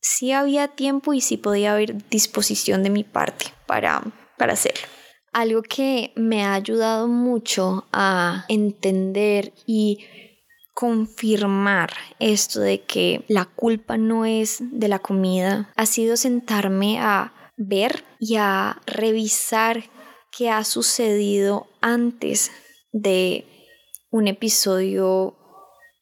A: sí había tiempo y sí podía haber disposición de mi parte para para. Algo que me ha ayudado mucho a entender y confirmar esto de que la culpa no es de la comida ha sido sentarme a ver y a revisar qué ha sucedido antes de un episodio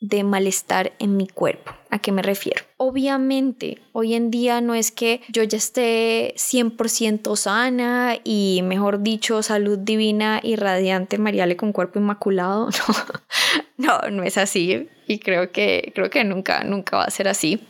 A: de malestar en mi cuerpo. ¿A qué me refiero? Obviamente, hoy en día no es que yo ya esté 100% sana y, mejor dicho, salud divina y radiante, Mariale con cuerpo inmaculado. No, no, no es así. Y creo que, creo que nunca, nunca va a ser así.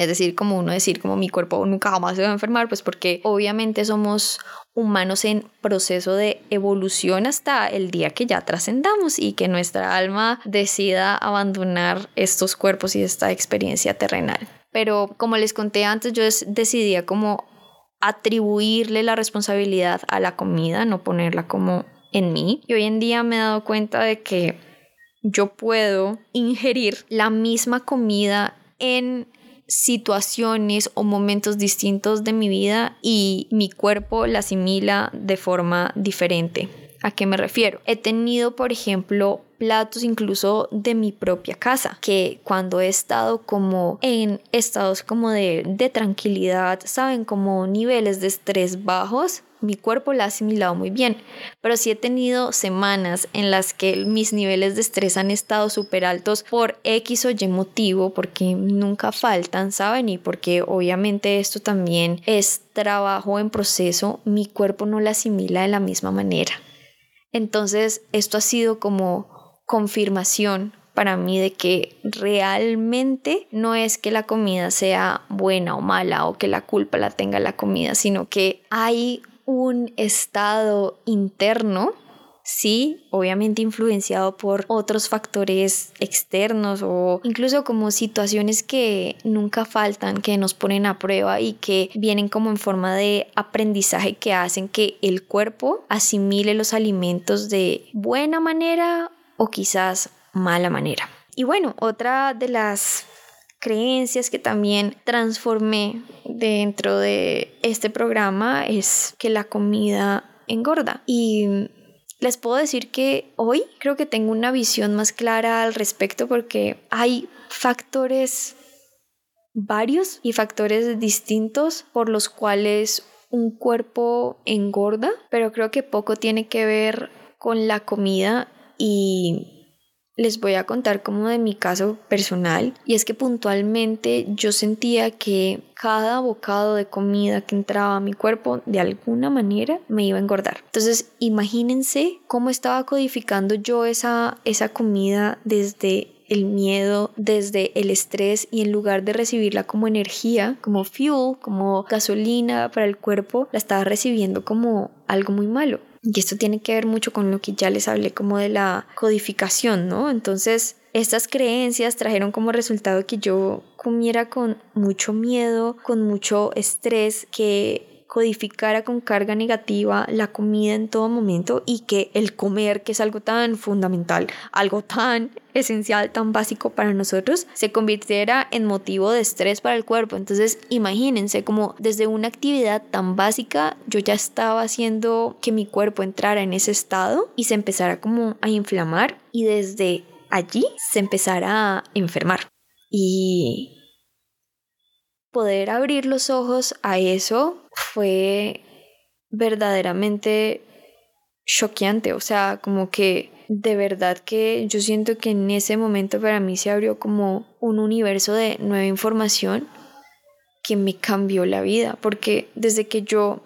A: Es decir, como uno decir, como mi cuerpo nunca jamás se va a enfermar, pues porque obviamente somos humanos en proceso de evolución hasta el día que ya trascendamos y que nuestra alma decida abandonar estos cuerpos y esta experiencia terrenal. Pero como les conté antes, yo decidía como atribuirle la responsabilidad a la comida, no ponerla como en mí. Y hoy en día me he dado cuenta de que yo puedo ingerir la misma comida en situaciones o momentos distintos de mi vida y mi cuerpo la asimila de forma diferente. ¿A qué me refiero? He tenido, por ejemplo, platos incluso de mi propia casa, que cuando he estado como en estados como de, de tranquilidad, saben, como niveles de estrés bajos, mi cuerpo la ha asimilado muy bien, pero sí he tenido semanas en las que mis niveles de estrés han estado súper altos por X o Y motivo, porque nunca faltan, ¿saben? Y porque obviamente esto también es trabajo en proceso, mi cuerpo no la asimila de la misma manera. Entonces, esto ha sido como confirmación para mí de que realmente no es que la comida sea buena o mala o que la culpa la tenga la comida, sino que hay un estado interno, sí, obviamente influenciado por otros factores externos o incluso como situaciones que nunca faltan, que nos ponen a prueba y que vienen como en forma de aprendizaje que hacen que el cuerpo asimile los alimentos de buena manera o quizás mala manera. Y bueno, otra de las creencias que también transformé dentro de este programa es que la comida engorda. Y les puedo decir que hoy creo que tengo una visión más clara al respecto porque hay factores varios y factores distintos por los cuales un cuerpo engorda, pero creo que poco tiene que ver con la comida y les voy a contar como de mi caso personal y es que puntualmente yo sentía que cada bocado de comida que entraba a mi cuerpo de alguna manera me iba a engordar. Entonces imagínense cómo estaba codificando yo esa, esa comida desde el miedo, desde el estrés y en lugar de recibirla como energía, como fuel, como gasolina para el cuerpo, la estaba recibiendo como algo muy malo. Y esto tiene que ver mucho con lo que ya les hablé como de la codificación, ¿no? Entonces, estas creencias trajeron como resultado que yo comiera con mucho miedo, con mucho estrés, que codificara con carga negativa la comida en todo momento y que el comer, que es algo tan fundamental, algo tan esencial, tan básico para nosotros, se convirtiera en motivo de estrés para el cuerpo. Entonces, imagínense como desde una actividad tan básica yo ya estaba haciendo que mi cuerpo entrara en ese estado y se empezara como a inflamar y desde allí se empezara a enfermar. Y poder abrir los ojos a eso fue verdaderamente choqueante, o sea, como que de verdad que yo siento que en ese momento para mí se abrió como un universo de nueva información que me cambió la vida, porque desde que yo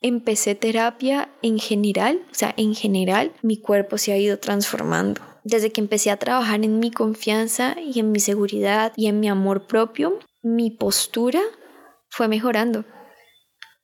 A: empecé terapia en general, o sea, en general, mi cuerpo se ha ido transformando. Desde que empecé a trabajar en mi confianza y en mi seguridad y en mi amor propio, mi postura fue mejorando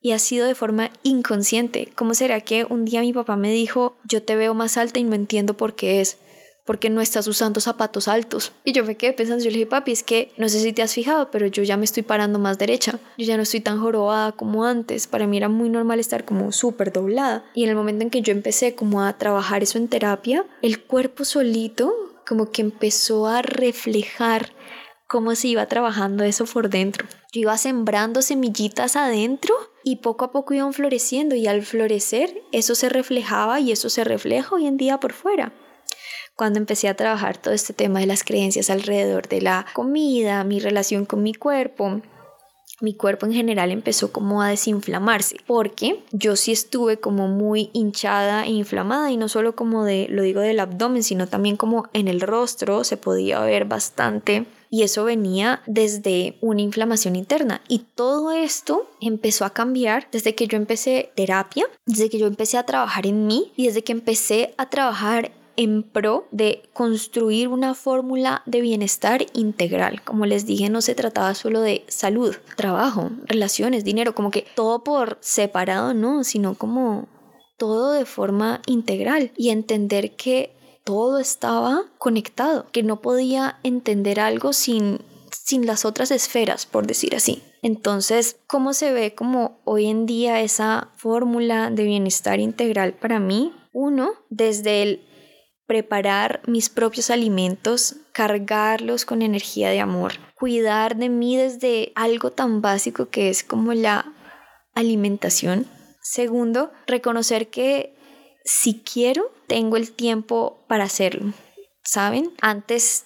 A: y ha sido de forma inconsciente. ¿Cómo será que un día mi papá me dijo, yo te veo más alta y no entiendo por qué es? porque no estás usando zapatos altos. Y yo me quedé pensando, yo le dije, papi, es que no sé si te has fijado, pero yo ya me estoy parando más derecha. Yo ya no estoy tan jorobada como antes. Para mí era muy normal estar como súper doblada. Y en el momento en que yo empecé como a trabajar eso en terapia, el cuerpo solito como que empezó a reflejar cómo se iba trabajando eso por dentro. Yo iba sembrando semillitas adentro y poco a poco iban floreciendo y al florecer eso se reflejaba y eso se refleja hoy en día por fuera. Cuando empecé a trabajar todo este tema de las creencias alrededor de la comida, mi relación con mi cuerpo, mi cuerpo en general empezó como a desinflamarse porque yo sí estuve como muy hinchada e inflamada y no solo como de lo digo del abdomen sino también como en el rostro se podía ver bastante y eso venía desde una inflamación interna y todo esto empezó a cambiar desde que yo empecé terapia, desde que yo empecé a trabajar en mí y desde que empecé a trabajar en pro de construir una fórmula de bienestar integral. Como les dije, no se trataba solo de salud, trabajo, relaciones, dinero, como que todo por separado, no, sino como todo de forma integral y entender que todo estaba conectado, que no podía entender algo sin sin las otras esferas, por decir así. Entonces, ¿cómo se ve como hoy en día esa fórmula de bienestar integral para mí? Uno, desde el preparar mis propios alimentos, cargarlos con energía de amor. cuidar de mí desde algo tan básico que es como la alimentación. Segundo, reconocer que si quiero, tengo el tiempo para hacerlo. ¿Saben? Antes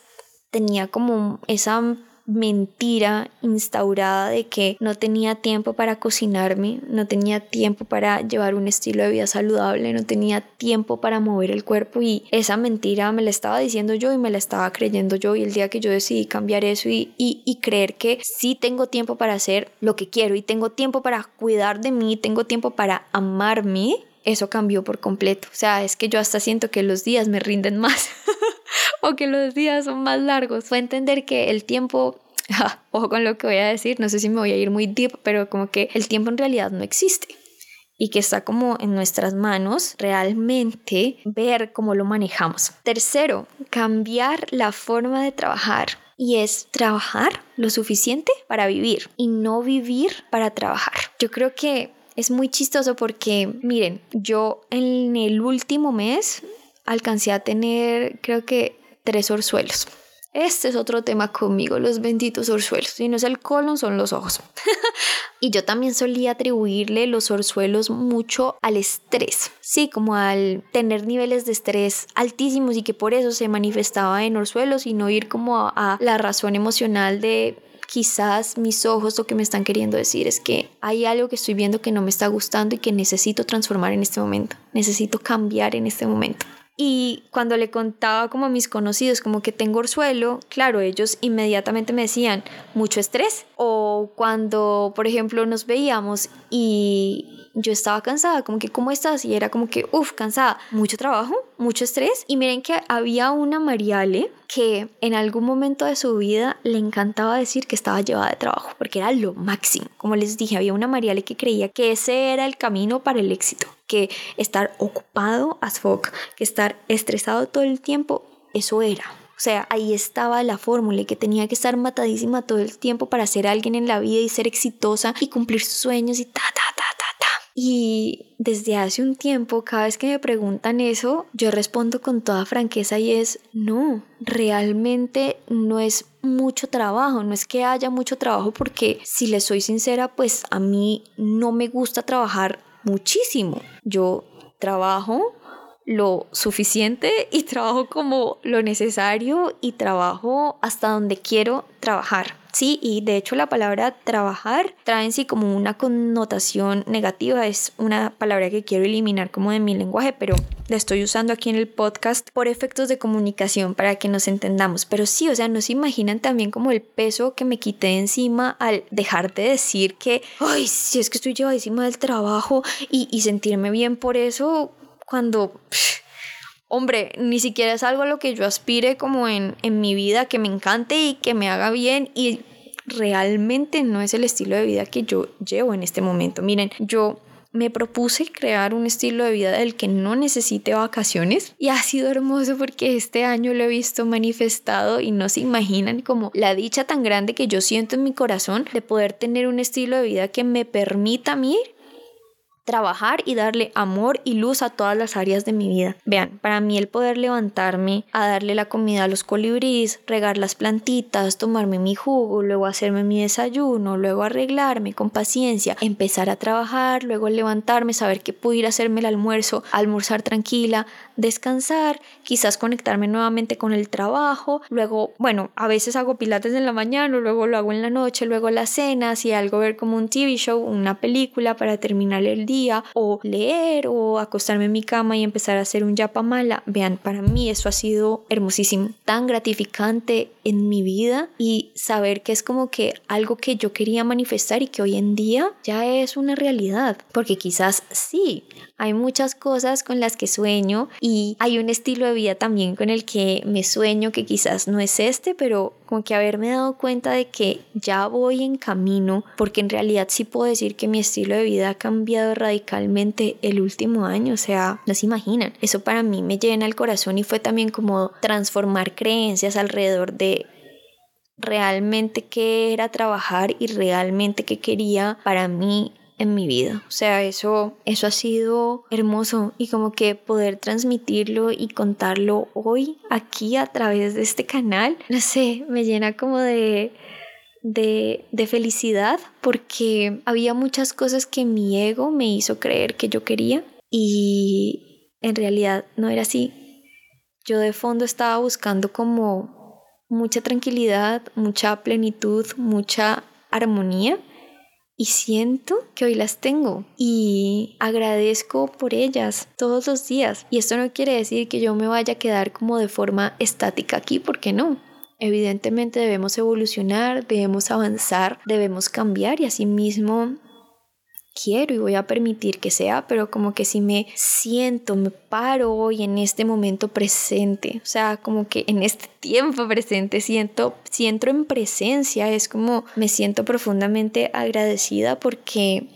A: tenía como esa mentira instaurada de que no tenía tiempo para cocinarme, no tenía tiempo para llevar un estilo de vida saludable, no tenía tiempo para mover el cuerpo y esa mentira me la estaba diciendo yo y me la estaba creyendo yo y el día que yo decidí cambiar eso y, y, creer que sí tengo tiempo para hacer lo que quiero y tengo tiempo para cuidar de mí, tengo tiempo para amarme, eso cambió por completo. O sea, es que yo hasta siento que los días me rinden más o que los días son más largos. Fue entender que el tiempo, ojo con lo que voy a decir, no sé si me voy a ir muy deep, pero como que el tiempo en realidad no existe y que está como en nuestras manos realmente ver cómo lo manejamos. Tercero, cambiar la forma de trabajar y es trabajar lo suficiente para vivir y no vivir para trabajar. Yo creo que es muy chistoso porque, miren, yo en el último mes alcancé a tener, creo que, tres orzuelos. Este es otro tema conmigo, los benditos orzuelos. Si no es el colon, son los ojos. y yo también solía atribuirle los orzuelos mucho al estrés. Sí, como al tener niveles de estrés altísimos y que por eso se manifestaba en orzuelos y no ir como a, a la razón emocional de quizás mis ojos lo que me están queriendo decir es que hay algo que estoy viendo que no me está gustando y que necesito transformar en este momento, necesito cambiar en este momento. Y cuando le contaba como a mis conocidos como que tengo orzuelo, claro, ellos inmediatamente me decían mucho estrés. O cuando, por ejemplo, nos veíamos y yo estaba cansada, como que, ¿cómo estás? Y era como que, uff, cansada, mucho trabajo, mucho estrés. Y miren que había una Mariale que en algún momento de su vida le encantaba decir que estaba llevada de trabajo, porque era lo máximo. Como les dije, había una Mariale que creía que ese era el camino para el éxito, que estar ocupado as fuck, que estar estresado todo el tiempo, eso era. O sea, ahí estaba la fórmula y que tenía que estar matadísima todo el tiempo para ser alguien en la vida y ser exitosa y cumplir sus sueños y ta, ta, ta, ta, ta. Y desde hace un tiempo, cada vez que me preguntan eso, yo respondo con toda franqueza y es, no, realmente no es mucho trabajo, no es que haya mucho trabajo porque si les soy sincera, pues a mí no me gusta trabajar muchísimo. Yo trabajo lo suficiente y trabajo como lo necesario y trabajo hasta donde quiero trabajar. Sí, y de hecho la palabra trabajar trae en sí como una connotación negativa, es una palabra que quiero eliminar como de mi lenguaje, pero la estoy usando aquí en el podcast por efectos de comunicación para que nos entendamos. Pero sí, o sea, no se imaginan también como el peso que me quité encima al dejar de decir que, ay, si es que estoy llevadísima del trabajo y sentirme bien por eso, cuando, hombre, ni siquiera es algo a lo que yo aspire como en, en mi vida, que me encante y que me haga bien y realmente no es el estilo de vida que yo llevo en este momento. Miren, yo me propuse crear un estilo de vida del que no necesite vacaciones y ha sido hermoso porque este año lo he visto manifestado y no se imaginan como la dicha tan grande que yo siento en mi corazón de poder tener un estilo de vida que me permita a mí trabajar y darle amor y luz a todas las áreas de mi vida. Vean, para mí el poder levantarme a darle la comida a los colibríes, regar las plantitas, tomarme mi jugo, luego hacerme mi desayuno, luego arreglarme con paciencia, empezar a trabajar, luego levantarme, saber que a hacerme el almuerzo, almorzar tranquila, descansar, quizás conectarme nuevamente con el trabajo, luego, bueno, a veces hago pilates en la mañana, luego lo hago en la noche, luego la cena, si algo ver como un TV show, una película para terminar el día o leer o acostarme en mi cama y empezar a hacer un yapa mala. Vean, para mí eso ha sido hermosísimo, tan gratificante en mi vida y saber que es como que algo que yo quería manifestar y que hoy en día ya es una realidad, porque quizás sí, hay muchas cosas con las que sueño y hay un estilo de vida también con el que me sueño que quizás no es este, pero como que haberme dado cuenta de que ya voy en camino, porque en realidad sí puedo decir que mi estilo de vida ha cambiado radicalmente el último año, o sea, no se imaginan. Eso para mí me llena el corazón y fue también como transformar creencias alrededor de realmente qué era trabajar y realmente qué quería para mí en mi vida. O sea, eso, eso ha sido hermoso y como que poder transmitirlo y contarlo hoy aquí a través de este canal, no sé, me llena como de de, de felicidad porque había muchas cosas que mi ego me hizo creer que yo quería y en realidad no era así. Yo de fondo estaba buscando como mucha tranquilidad, mucha plenitud, mucha armonía y siento que hoy las tengo y agradezco por ellas todos los días. Y esto no quiere decir que yo me vaya a quedar como de forma estática aquí, porque no. Evidentemente debemos evolucionar, debemos avanzar, debemos cambiar y asimismo quiero y voy a permitir que sea, pero como que si me siento, me paro hoy en este momento presente, o sea, como que en este tiempo presente siento, si entro en presencia, es como me siento profundamente agradecida porque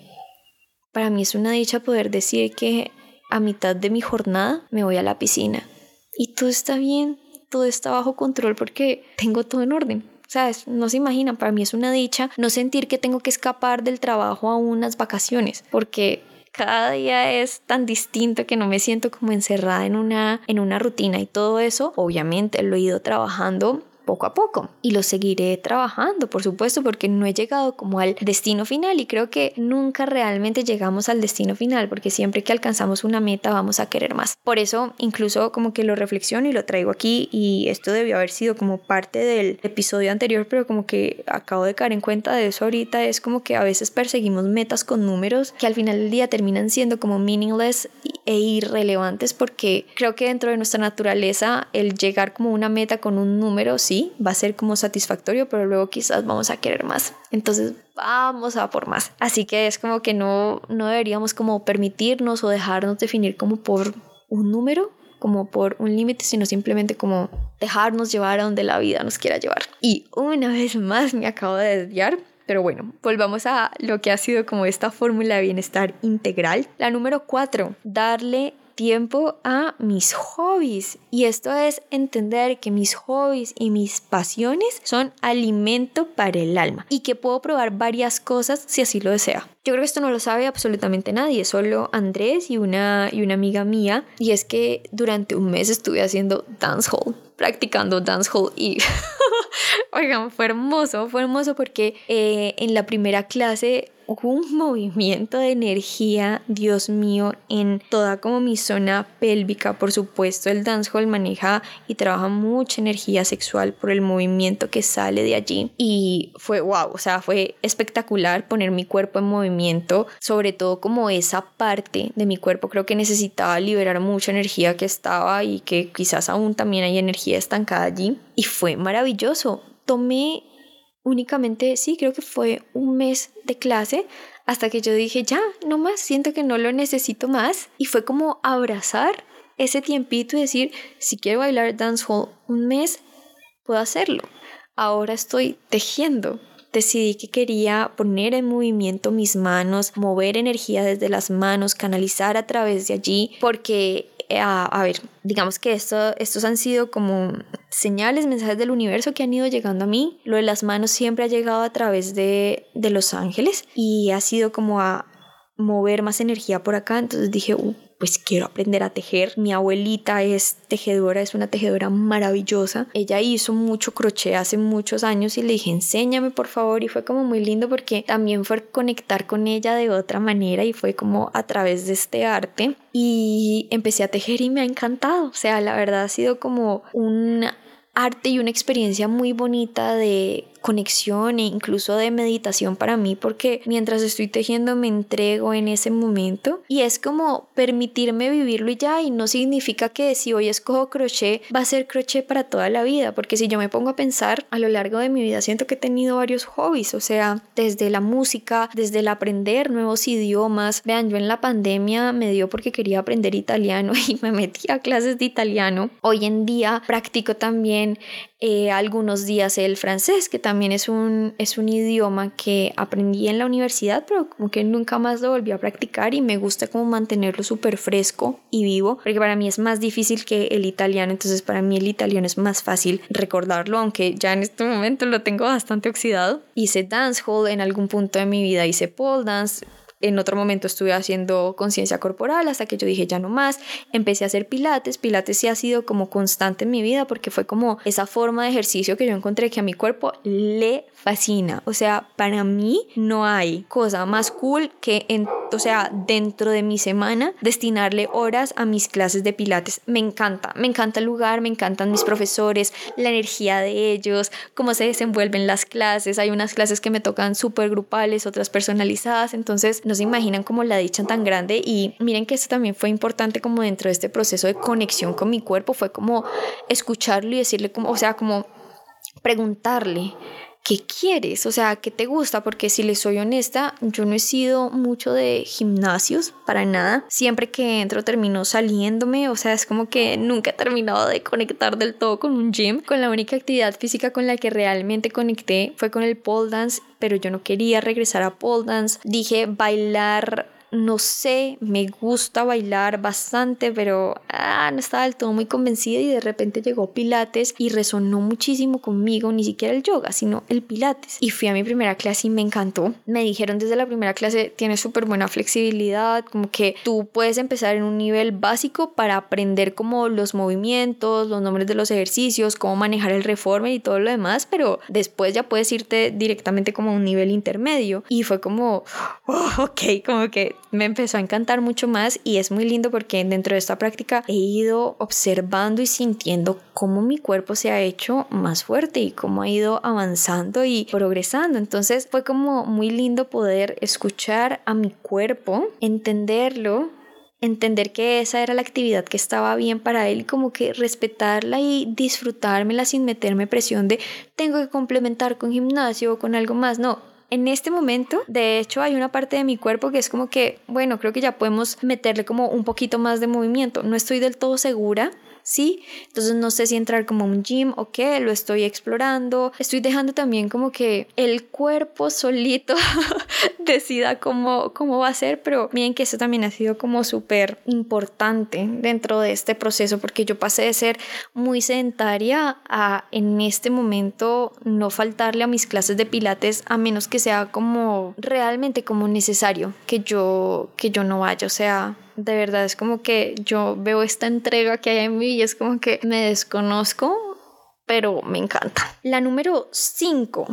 A: para mí es una dicha poder decir que a mitad de mi jornada me voy a la piscina y todo está bien, todo está bajo control porque tengo todo en orden. ¿Sabes? No se imaginan, para mí es una dicha no sentir que tengo que escapar del trabajo a unas vacaciones, porque cada día es tan distinto que no me siento como encerrada en una, en una rutina y todo eso, obviamente lo he ido trabajando poco a poco y lo seguiré trabajando, por supuesto, porque no he llegado como al destino final y creo que nunca realmente llegamos al destino final, porque siempre que alcanzamos una meta vamos a querer más. Por eso incluso como que lo reflexiono y lo traigo aquí y esto debió haber sido como parte del episodio anterior, pero como que acabo de caer en cuenta de eso ahorita, es como que a veces perseguimos metas con números que al final del día terminan siendo como meaningless e irrelevantes porque creo que dentro de nuestra naturaleza el llegar como una meta con un número, sí, va a ser como satisfactorio, pero luego quizás vamos a querer más. Entonces vamos a por más. Así que es como que no, no deberíamos como permitirnos o dejarnos definir como por un número, como por un límite, sino simplemente como dejarnos llevar a donde la vida nos quiera llevar. Y una vez más me acabo de desviar, pero bueno, volvamos a lo que ha sido como esta fórmula de bienestar integral. La número cuatro, darle tiempo a mis hobbies. Y esto es entender que mis hobbies y mis pasiones son alimento para el alma y que puedo probar varias cosas si así lo desea. Yo creo que esto no lo sabe absolutamente nadie, solo Andrés y una, y una amiga mía. Y es que durante un mes estuve haciendo dancehall, practicando dancehall y... Oigan, fue hermoso, fue hermoso porque eh, en la primera clase un movimiento de energía, Dios mío, en toda como mi zona pélvica. Por supuesto, el dancehall maneja y trabaja mucha energía sexual por el movimiento que sale de allí. Y fue wow, o sea, fue espectacular poner mi cuerpo en movimiento, sobre todo como esa parte de mi cuerpo. Creo que necesitaba liberar mucha energía que estaba y que quizás aún también hay energía estancada allí. Y fue maravilloso. Tomé únicamente, sí, creo que fue un mes de clase hasta que yo dije, ya, no más, siento que no lo necesito más. Y fue como abrazar ese tiempito y decir, si quiero bailar dancehall un mes, puedo hacerlo. Ahora estoy tejiendo. Decidí que quería poner en movimiento mis manos, mover energía desde las manos, canalizar a través de allí, porque eh, a, ver, digamos que esto, estos han sido como señales, mensajes del universo que han ido llegando a mí. Lo de las manos siempre ha llegado a través de, de los ángeles y ha sido como a mover más energía por acá. Entonces dije, uh, pues quiero aprender a tejer. Mi abuelita es tejedora, es una tejedora maravillosa. Ella hizo mucho crochet hace muchos años y le dije, enséñame por favor. Y fue como muy lindo porque también fue conectar con ella de otra manera y fue como a través de este arte. Y empecé a tejer y me ha encantado. O sea, la verdad ha sido como un arte y una experiencia muy bonita de conexión e incluso de meditación para mí porque mientras estoy tejiendo me entrego en ese momento. Y es como permitirme vivirlo y ya y no significa que si hoy escojo crochet va a ser crochet para toda la vida porque si yo me pongo a pensar a lo largo de mi vida siento que he tenido varios hobbies o sea desde la música desde el aprender nuevos idiomas. Vean yo en la pandemia me dio porque quería aprender italiano y me metí a clases de italiano. Hoy en día practico también eh, algunos días el francés, que también es un, es un idioma que aprendí en la universidad, pero como que nunca más lo volví a practicar y me gusta como mantenerlo súper fresco y vivo, porque para mí es más difícil que el italiano, entonces para mí el italiano es más fácil recordarlo, aunque ya en este momento lo tengo bastante oxidado. Hice dancehall en algún punto de mi vida, hice pole dance, en otro momento estuve haciendo conciencia corporal hasta que yo dije ya no más. Empecé a hacer pilates. Pilates sí ha sido como constante en mi vida porque fue como esa forma de ejercicio que yo encontré que a mi cuerpo le fascina. O sea, para mí no hay cosa más cool que, o sea, dentro de mi semana destinarle horas a mis clases de pilates. Me encanta, me encanta el lugar, me encantan mis profesores, la energía de ellos, cómo se desenvuelven las clases. Hay unas clases que me tocan súper grupales, otras personalizadas. Entonces, no se imaginan como la dicha tan grande. Y miren que esto también fue importante como dentro de este proceso de conexión con mi cuerpo. Fue como escucharlo y decirle como, o sea, como preguntarle ¿qué quieres? O sea, ¿qué te gusta? Porque si les soy honesta, yo no he sido mucho de gimnasios, para nada. Siempre que entro termino saliéndome, o sea, es como que nunca he terminado de conectar del todo con un gym. Con la única actividad física con la que realmente conecté fue con el pole dance, pero yo no quería regresar a pole dance. Dije bailar no sé, me gusta bailar bastante, pero ah, no estaba del todo muy convencida y de repente llegó Pilates y resonó muchísimo conmigo, ni siquiera el yoga, sino el Pilates. Y fui a mi primera clase y me encantó. Me dijeron desde la primera clase, tienes súper buena flexibilidad, como que tú puedes empezar en un nivel básico para aprender como los movimientos, los nombres de los ejercicios, cómo manejar el reformer y todo lo demás, pero después ya puedes irte directamente como a un nivel intermedio. Y fue como, oh, ok, como que me empezó a encantar mucho más y es muy lindo porque dentro de esta práctica he ido observando y sintiendo cómo mi cuerpo se ha hecho más fuerte y cómo ha ido avanzando y progresando. Entonces fue como muy lindo poder escuchar a mi cuerpo, entenderlo entender que esa era la actividad que estaba bien para él como que respetarla y disfrutármela sin meterme presión de tengo que complementar con gimnasio o con algo más. No, en este momento, de hecho, hay una parte de mi cuerpo que es como que, bueno, creo que ya podemos meterle como un poquito más de movimiento. No estoy del todo segura ¿sí? Entonces no sé si entrar como un gym o qué, lo estoy explorando. Estoy dejando también como que el cuerpo solito decida cómo, cómo va a ser, pero miren que eso también ha sido como súper importante dentro de este proceso porque yo pasé de ser muy sedentaria a en este momento no faltarle a mis clases de pilates a menos que sea como realmente como necesario que yo que yo no vaya, o sea, de verdad es como que yo veo esta entrega que hay en mí y es como que me desconozco, pero me encanta. La número 5,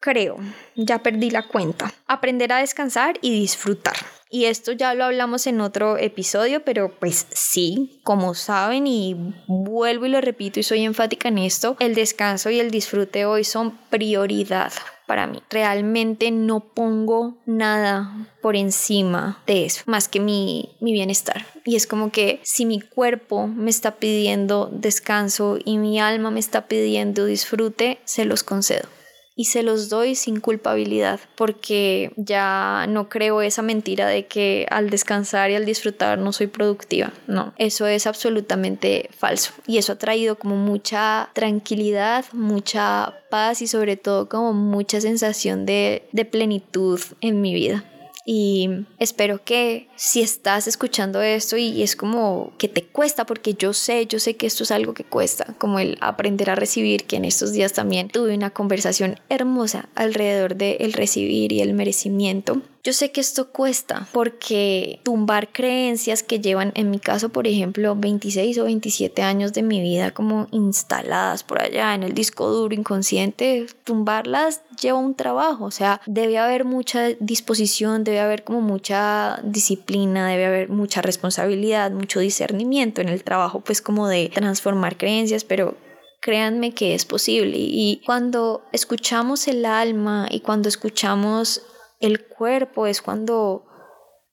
A: creo, ya perdí la cuenta. Aprender a descansar y disfrutar. Y esto ya lo hablamos en otro episodio, pero pues sí, como saben y vuelvo y lo repito y soy enfática en esto, el descanso y el disfrute hoy son prioridad para mí. Realmente no pongo nada por encima de eso, más que mi, mi bienestar. Y es como que si mi cuerpo me está pidiendo descanso y mi alma me está pidiendo disfrute, se los concedo y se los doy sin culpabilidad porque ya no creo esa mentira de que al descansar y al disfrutar no soy productiva. No, eso es absolutamente falso y eso ha traído como mucha tranquilidad, mucha paz y sobre todo como mucha sensación de, de plenitud en mi vida y espero que si estás escuchando esto y es como que te cuesta, porque yo sé, yo sé que esto es algo que cuesta, como el aprender a recibir, que en estos días también tuve una conversación hermosa alrededor de el recibir y el merecimiento. Yo sé que esto cuesta porque tumbar creencias que llevan, en mi caso, por ejemplo, 26 o 27 años de mi vida como instaladas por allá en el disco duro inconsciente, tumbarlas lleva un trabajo, o sea, debe haber mucha disposición, debe haber como mucha disciplina, debe haber mucha responsabilidad, mucho discernimiento en el trabajo, pues como de transformar creencias, pero créanme que es posible. Y cuando escuchamos el alma y cuando escuchamos el cuerpo es cuando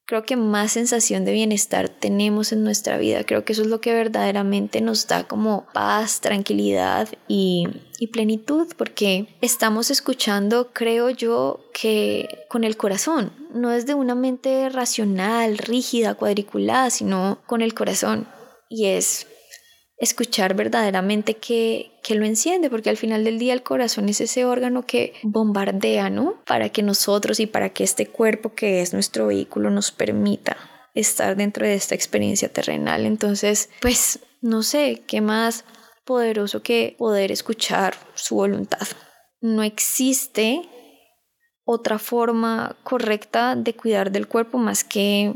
A: creo que más sensación de bienestar tenemos en nuestra vida. Creo que eso es lo que verdaderamente nos da como paz, tranquilidad y, plenitud, porque estamos escuchando, creo yo, que con el corazón, no es de una mente racional, rígida, cuadriculada, sino con el corazón. Y es escuchar verdaderamente que, que lo enciende, porque al final del día el corazón es ese órgano que bombardea, ¿no? Para que nosotros y para que este cuerpo que es nuestro vehículo nos permita estar dentro de esta experiencia terrenal. Entonces, pues no sé, qué más poderoso que poder escuchar su voluntad. No existe otra forma correcta de cuidar del cuerpo más que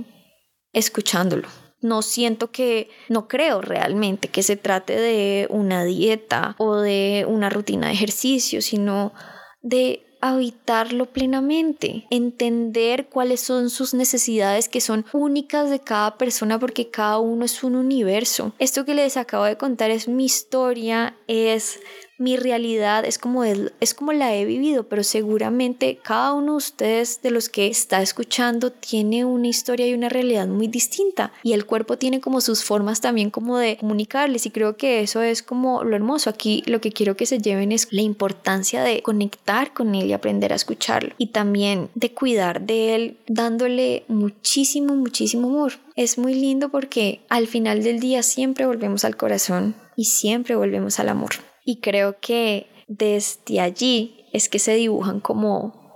A: escuchándolo. No siento que, no creo realmente que se trate de una dieta o de una rutina de ejercicio, sino de habitarlo plenamente, entender cuáles son sus necesidades que son únicas de cada persona porque cada uno es un universo. Esto que les acabo de contar es mi historia, es mi realidad es como, es, como la he vivido, pero seguramente cada uno de ustedes de los que está escuchando tiene una historia y una realidad muy distinta y el cuerpo tiene como sus formas también como de comunicarles y creo que eso es como lo hermoso. Aquí lo que quiero que se lleven es la importancia de conectar con él y aprender a escucharlo y también de cuidar de él dándole muchísimo, muchísimo amor. Es muy lindo porque al final del día siempre volvemos al corazón y siempre volvemos al amor. Y creo que desde allí es que se dibujan como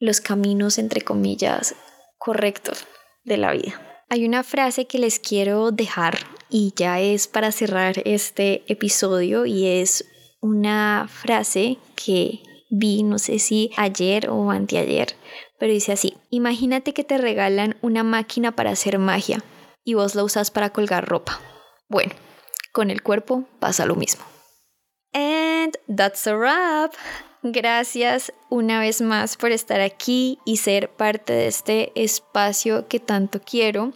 A: los caminos, entre comillas, correctos de la vida. Hay una frase que les quiero dejar y ya es para cerrar este episodio y es una frase que vi, no sé si ayer o anteayer, pero dice así, imagínate que te regalan una máquina para hacer magia y vos la usas para colgar ropa. Bueno, con el cuerpo pasa lo mismo. And that's a wrap. Gracias una vez más por estar aquí y ser parte de este espacio que tanto quiero.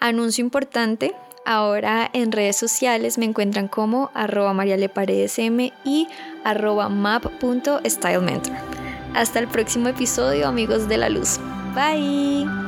A: Anuncio importante, ahora en redes sociales me encuentran como arroba marialeparedesm y arroba map.stylementor. Hasta el próximo episodio amigos de la luz. Bye.